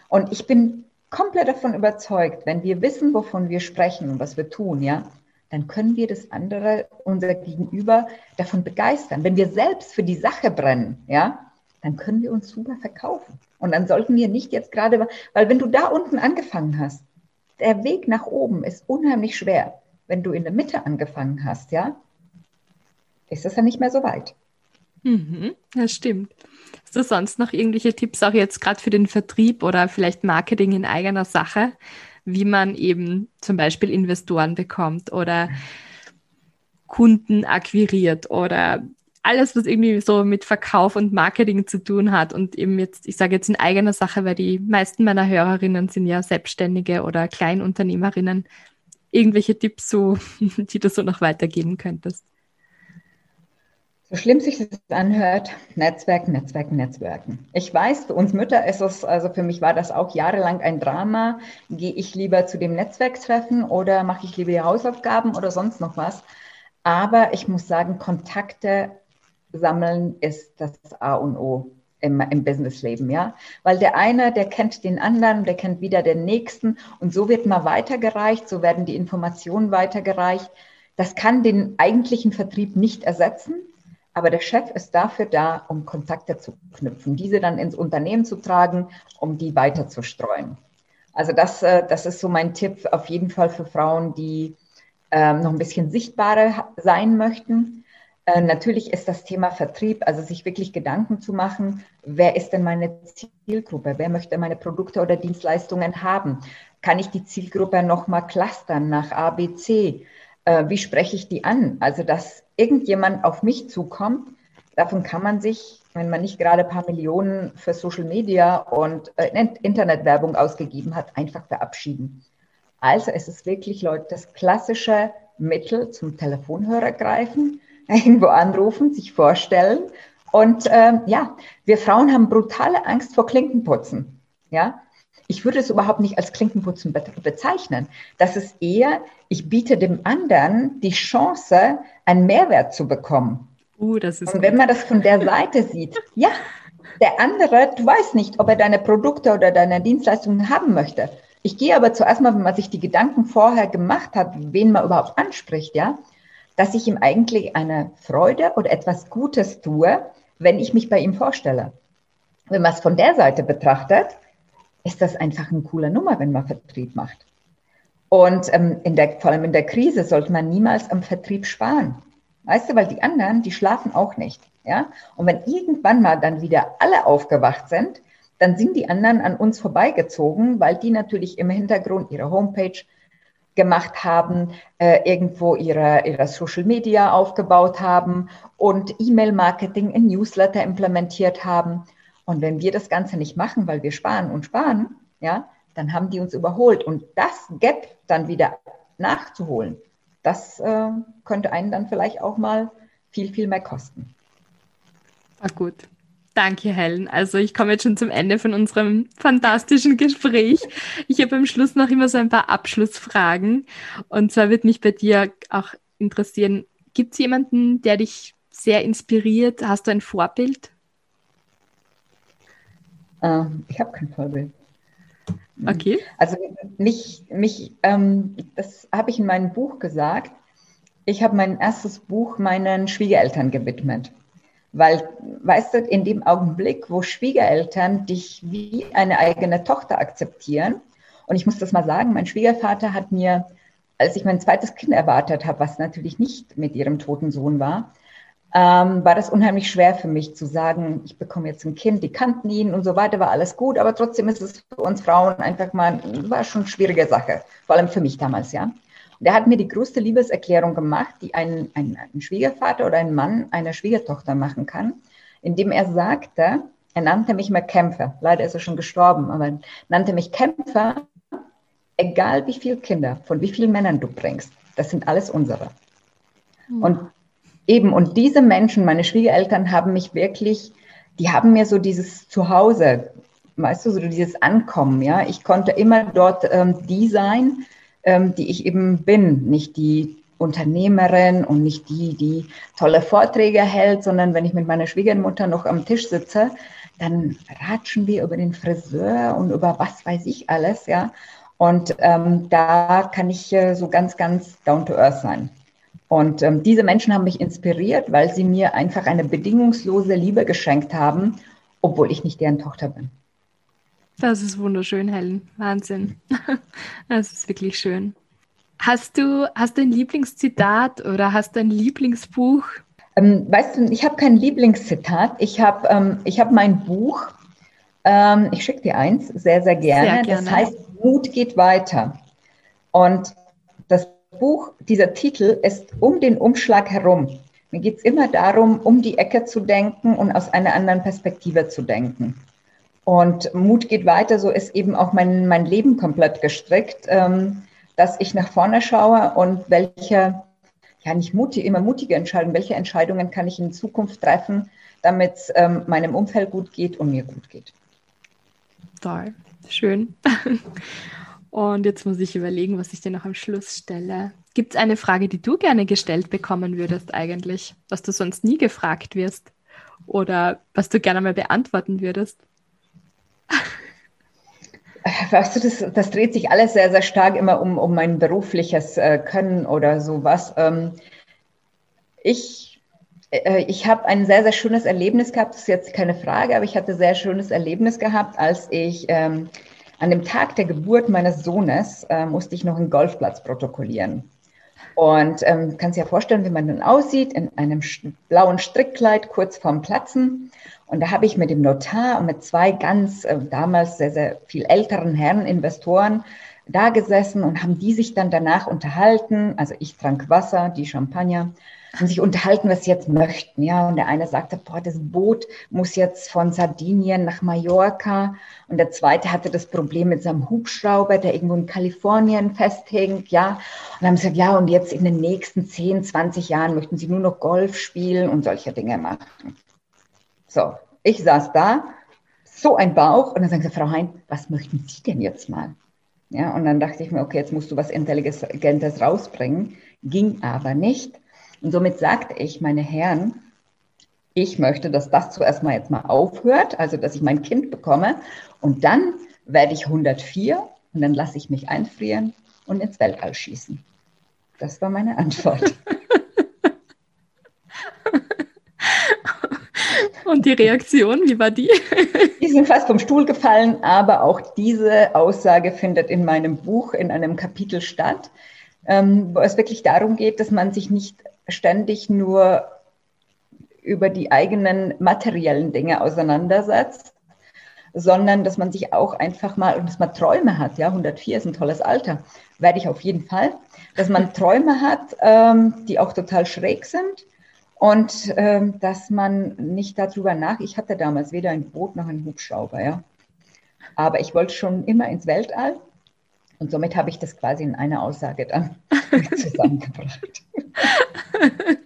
S1: und ich bin komplett davon überzeugt, wenn wir wissen, wovon wir sprechen und was wir tun, ja, dann können wir das andere, unser Gegenüber, davon begeistern. Wenn wir selbst für die Sache brennen, ja, dann können wir uns super verkaufen. Und dann sollten wir nicht jetzt gerade, weil wenn du da unten angefangen hast, der Weg nach oben ist unheimlich schwer. Wenn du in der Mitte angefangen hast, ja, ist das ja nicht mehr so weit.
S2: Mhm, das stimmt. Hast du sonst noch irgendwelche Tipps, auch jetzt gerade für den Vertrieb oder vielleicht Marketing in eigener Sache, wie man eben zum Beispiel Investoren bekommt oder Kunden akquiriert oder alles, was irgendwie so mit Verkauf und Marketing zu tun hat und eben jetzt, ich sage jetzt in eigener Sache, weil die meisten meiner Hörerinnen sind ja Selbstständige oder Kleinunternehmerinnen, irgendwelche Tipps, so, (laughs) die du so noch weitergeben könntest?
S1: Schlimm sich das anhört, Netzwerken, Netzwerken, Netzwerken. Ich weiß, für uns Mütter ist es, also für mich war das auch jahrelang ein Drama. Gehe ich lieber zu dem Netzwerktreffen oder mache ich lieber die Hausaufgaben oder sonst noch was? Aber ich muss sagen, Kontakte sammeln ist das A und O im, im Businessleben, ja. Weil der eine, der kennt den anderen, der kennt wieder den nächsten und so wird mal weitergereicht, so werden die Informationen weitergereicht. Das kann den eigentlichen Vertrieb nicht ersetzen aber der Chef ist dafür da, um Kontakte zu knüpfen, diese dann ins Unternehmen zu tragen, um die weiter zu streuen. Also das, äh, das ist so mein Tipp auf jeden Fall für Frauen, die ähm, noch ein bisschen sichtbarer sein möchten. Äh, natürlich ist das Thema Vertrieb, also sich wirklich Gedanken zu machen, wer ist denn meine Zielgruppe? Wer möchte meine Produkte oder Dienstleistungen haben? Kann ich die Zielgruppe nochmal clustern nach A, B, C? Äh, wie spreche ich die an? Also, dass irgendjemand auf mich zukommt, davon kann man sich, wenn man nicht gerade ein paar Millionen für Social Media und äh, Internetwerbung ausgegeben hat, einfach verabschieden. Also es ist wirklich, Leute, das klassische Mittel zum Telefonhörer greifen, (laughs) irgendwo anrufen, sich vorstellen. Und ähm, ja, wir Frauen haben brutale Angst vor Klinkenputzen. Ja, ich würde es überhaupt nicht als Klinkenputzen bezeichnen. Das ist eher, ich biete dem anderen die Chance, einen Mehrwert zu bekommen. Uh, das ist Und wenn man das von der Seite sieht, (laughs) ja, der andere, du weißt nicht, ob er deine Produkte oder deine Dienstleistungen haben möchte. Ich gehe aber zuerst mal, wenn man sich die Gedanken vorher gemacht hat, wen man überhaupt anspricht, ja, dass ich ihm eigentlich eine Freude oder etwas Gutes tue, wenn ich mich bei ihm vorstelle. Wenn man es von der Seite betrachtet, ist das einfach eine coole Nummer, wenn man Vertrieb macht. Und ähm, in der, vor allem in der Krise sollte man niemals am Vertrieb sparen. Weißt du, weil die anderen, die schlafen auch nicht. Ja? Und wenn irgendwann mal dann wieder alle aufgewacht sind, dann sind die anderen an uns vorbeigezogen, weil die natürlich im Hintergrund ihre Homepage gemacht haben, äh, irgendwo ihre, ihre Social Media aufgebaut haben und E-Mail-Marketing in Newsletter implementiert haben. Und wenn wir das Ganze nicht machen, weil wir sparen und sparen, ja, dann haben die uns überholt. Und das Gap dann wieder nachzuholen, das äh, könnte einen dann vielleicht auch mal viel, viel mehr kosten.
S2: Ah, gut. Danke, Helen. Also ich komme jetzt schon zum Ende von unserem fantastischen Gespräch. Ich habe am Schluss noch immer so ein paar Abschlussfragen. Und zwar wird mich bei dir auch interessieren, gibt es jemanden, der dich sehr inspiriert? Hast du ein Vorbild?
S1: Äh, ich habe kein Vorbild.
S2: Okay.
S1: Also mich, mich ähm, das habe ich in meinem Buch gesagt. Ich habe mein erstes Buch meinen Schwiegereltern gewidmet. Weil, weißt du, in dem Augenblick, wo Schwiegereltern dich wie eine eigene Tochter akzeptieren, und ich muss das mal sagen, mein Schwiegervater hat mir, als ich mein zweites Kind erwartet habe, was natürlich nicht mit ihrem toten Sohn war, ähm, war das unheimlich schwer für mich zu sagen, ich bekomme jetzt ein Kind, die kannten ihn und so weiter, war alles gut, aber trotzdem ist es für uns Frauen einfach mal, war schon eine schwierige Sache, vor allem für mich damals, ja. Und er hat mir die größte Liebeserklärung gemacht, die ein, ein, ein Schwiegervater oder ein Mann einer Schwiegertochter machen kann, indem er sagte, er nannte mich mal Kämpfer, leider ist er schon gestorben, aber nannte mich Kämpfer, egal wie viele Kinder, von wie vielen Männern du bringst, das sind alles unsere. Hm. Und Eben, und diese Menschen, meine Schwiegereltern, haben mich wirklich, die haben mir so dieses Zuhause, weißt du, so dieses Ankommen, ja. Ich konnte immer dort ähm, die sein, ähm, die ich eben bin, nicht die Unternehmerin und nicht die, die tolle Vorträge hält, sondern wenn ich mit meiner Schwiegermutter noch am Tisch sitze, dann ratschen wir über den Friseur und über was weiß ich alles, ja. Und ähm, da kann ich äh, so ganz, ganz down to earth sein. Und ähm, diese Menschen haben mich inspiriert, weil sie mir einfach eine bedingungslose Liebe geschenkt haben, obwohl ich nicht deren Tochter bin.
S2: Das ist wunderschön, Helen. Wahnsinn. (laughs) Das ist wirklich schön. Hast du, hast du ein Lieblingszitat oder hast du ein Lieblingsbuch?
S1: Ähm, weißt du, ich habe kein Lieblingszitat. Ich habe ähm, hab mein Buch, ähm, ich schicke dir eins, sehr, sehr gerne. sehr gerne. Das heißt, Mut geht weiter. Und Buch, dieser Titel ist um den Umschlag herum. Mir geht es immer darum, um die Ecke zu denken und aus einer anderen Perspektive zu denken. Und Mut geht weiter, so ist eben auch mein, mein Leben komplett gestrickt, ähm, dass ich nach vorne schaue und welche, ja nicht mutige, immer mutige Entscheidungen, welche Entscheidungen kann ich in Zukunft treffen, damit es ähm, meinem Umfeld gut geht und mir gut geht.
S2: Toll, schön. (laughs) Und jetzt muss ich überlegen, was ich dir noch am Schluss stelle. Gibt es eine Frage, die du gerne gestellt bekommen würdest eigentlich, was du sonst nie gefragt wirst? Oder was du gerne mal beantworten würdest? (laughs)
S1: Weißt du, das, das, dreht sich alles sehr, sehr stark immer um, um mein berufliches äh, Können oder sowas. Ähm, ich äh, ich habe ein sehr, sehr schönes Erlebnis gehabt, das ist jetzt keine Frage, aber ich hatte ein sehr schönes Erlebnis gehabt, als ich ähm, an dem Tag der Geburt meines Sohnes äh, musste ich noch einen Golfplatz protokollieren. Und ähm, kannst dir ja vorstellen, wie man dann aussieht, in einem blauen Strickkleid kurz vorm Platzen. Und da habe ich mit dem Notar und mit zwei ganz äh, damals sehr, sehr viel älteren Herren, Investoren, da gesessen und haben die sich dann danach unterhalten. Also ich trank Wasser, die Champagner haben sich unterhalten, was sie jetzt möchten. Ja, und der eine sagte, boah, das Boot muss jetzt von Sardinien nach Mallorca. Und der zweite hatte das Problem mit seinem Hubschrauber, der irgendwo in Kalifornien festhängt. Ja, und haben gesagt, ja, und jetzt in den nächsten 10, 20 Jahren möchten sie nur noch Golf spielen und solche Dinge machen. So, ich saß da, so ein Bauch, und dann sagen sie, Frau Hein, was möchten Sie denn jetzt mal? Ja, und dann dachte ich mir, okay, jetzt musst du was Intelligentes rausbringen. Ging aber nicht. Und somit sagte ich, meine Herren, ich möchte, dass das zuerst mal jetzt mal aufhört, also dass ich mein Kind bekomme. Und dann werde ich 104 und dann lasse ich mich einfrieren und ins Weltall schießen. Das war meine Antwort. (laughs)
S2: Und die Reaktion, wie war die? (laughs)
S1: Die sind fast vom Stuhl gefallen, aber auch diese Aussage findet in meinem Buch in einem Kapitel statt, ähm, wo es wirklich darum geht, dass man sich nicht ständig nur über die eigenen materiellen Dinge auseinandersetzt, sondern dass man sich auch einfach mal, und dass man Träume hat, ja, 104 ist ein tolles Alter, werde ich auf jeden Fall, dass man Träume hat, ähm, die auch total schräg sind und ähm, dass man nicht darüber nach, ich hatte damals weder ein Boot noch einen Hubschrauber, ja, aber ich wollte schon immer ins Weltall und somit habe ich das quasi in einer Aussage dann (laughs) zusammengebracht. (laughs)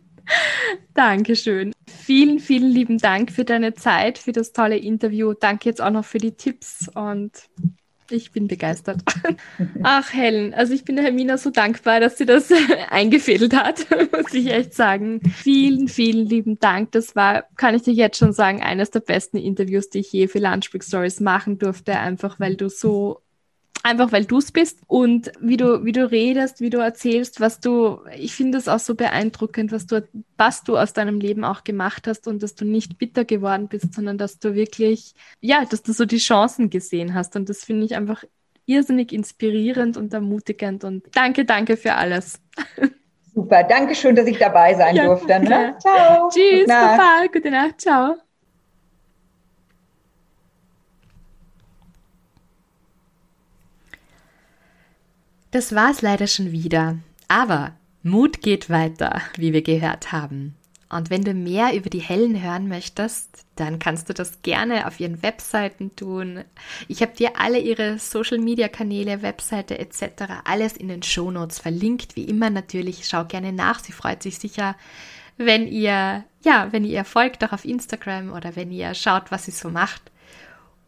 S2: Dankeschön. Vielen, vielen lieben Dank für deine Zeit, für das tolle Interview. Danke jetzt auch noch für die Tipps und ich bin begeistert. (laughs) Ach, Helen, also ich bin der Hermina so dankbar, dass sie das (laughs) eingefädelt hat, muss ich echt sagen. Vielen, vielen lieben Dank. Das war, kann ich dir jetzt schon sagen, eines der besten Interviews, die ich je für Lunchbreak Stories machen durfte, einfach weil du so einfach weil du es bist und wie du, wie du redest, wie du erzählst, was du, ich finde es auch so beeindruckend, was du, was du aus deinem Leben auch gemacht hast und dass du nicht bitter geworden bist, sondern dass du wirklich, ja, dass du so die Chancen gesehen hast und das finde ich einfach irrsinnig inspirierend und ermutigend und danke, danke für alles.
S1: Super, danke schön, dass ich dabei sein ja, durfte. Ne?
S2: Ciao. Tschüss, gute Papa, gute Nacht, ciao. Das war's leider schon wieder. Aber Mut geht weiter, wie wir gehört haben. Und wenn du mehr über die Hellen hören möchtest, dann kannst du das gerne auf ihren Webseiten tun. Ich habe dir alle ihre Social Media Kanäle, Webseite etc. alles in den Shownotes verlinkt. Wie immer natürlich, schau gerne nach. Sie freut sich sicher, wenn ihr, ja, wenn ihr folgt, auch auf Instagram oder wenn ihr schaut, was sie so macht.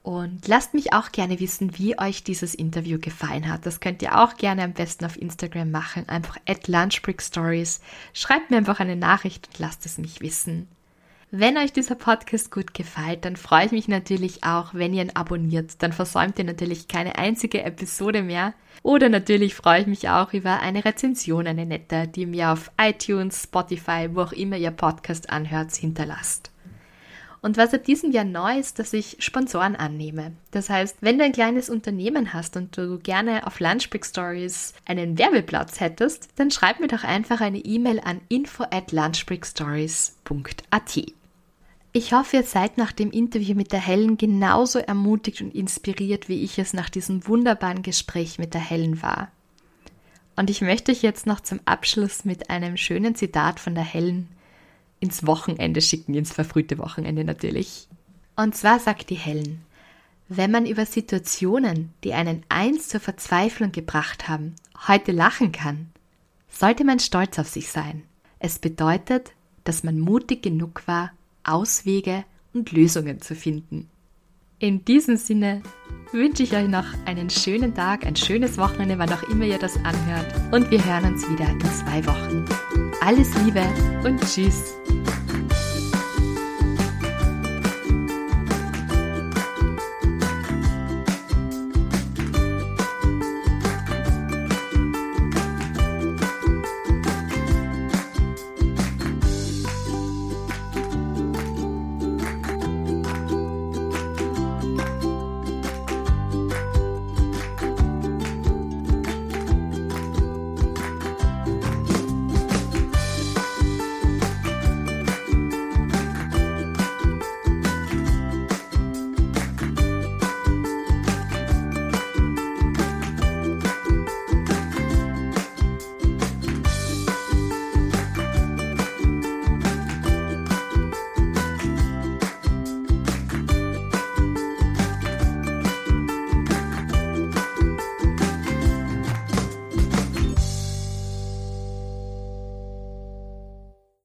S2: Und lasst mich auch gerne wissen, wie euch dieses Interview gefallen hat. Das könnt ihr auch gerne am besten auf Instagram machen. Einfach at Lunchbreak Stories. Schreibt mir einfach eine Nachricht und lasst es mich wissen. Wenn euch dieser Podcast gut gefällt, dann freue ich mich natürlich auch, wenn ihr ihn abonniert. Dann versäumt ihr natürlich keine einzige Episode mehr. Oder natürlich freue ich mich auch über eine Rezension, eine nette, die mir auf iTunes, Spotify, wo auch immer ihr Podcast anhört, hinterlasst. Und was ab diesem Jahr neu ist, dass ich Sponsoren annehme. Das heißt, wenn du ein kleines Unternehmen hast und du gerne auf Lunchbreak Stories einen Werbeplatz hättest, dann schreib mir doch einfach eine E-Mail an info at lunchbreakstories.at. Ich hoffe, ihr seid nach dem Interview mit der Helen genauso ermutigt und inspiriert, wie ich es nach diesem wunderbaren Gespräch mit der Helen war. Und ich möchte euch jetzt noch zum Abschluss mit einem schönen Zitat von der Helen ins Wochenende schicken, ins verfrühte Wochenende natürlich. Und zwar sagt die Helen, wenn man über Situationen, die einen einst zur Verzweiflung gebracht haben, heute lachen kann, sollte man stolz auf sich sein. Es bedeutet, dass man mutig genug war, Auswege und Lösungen zu finden. In diesem Sinne wünsche ich euch noch einen schönen Tag, ein schönes Wochenende, wann auch immer ihr das anhört. Und wir hören uns wieder in zwei Wochen. Alles Liebe und Tschüss.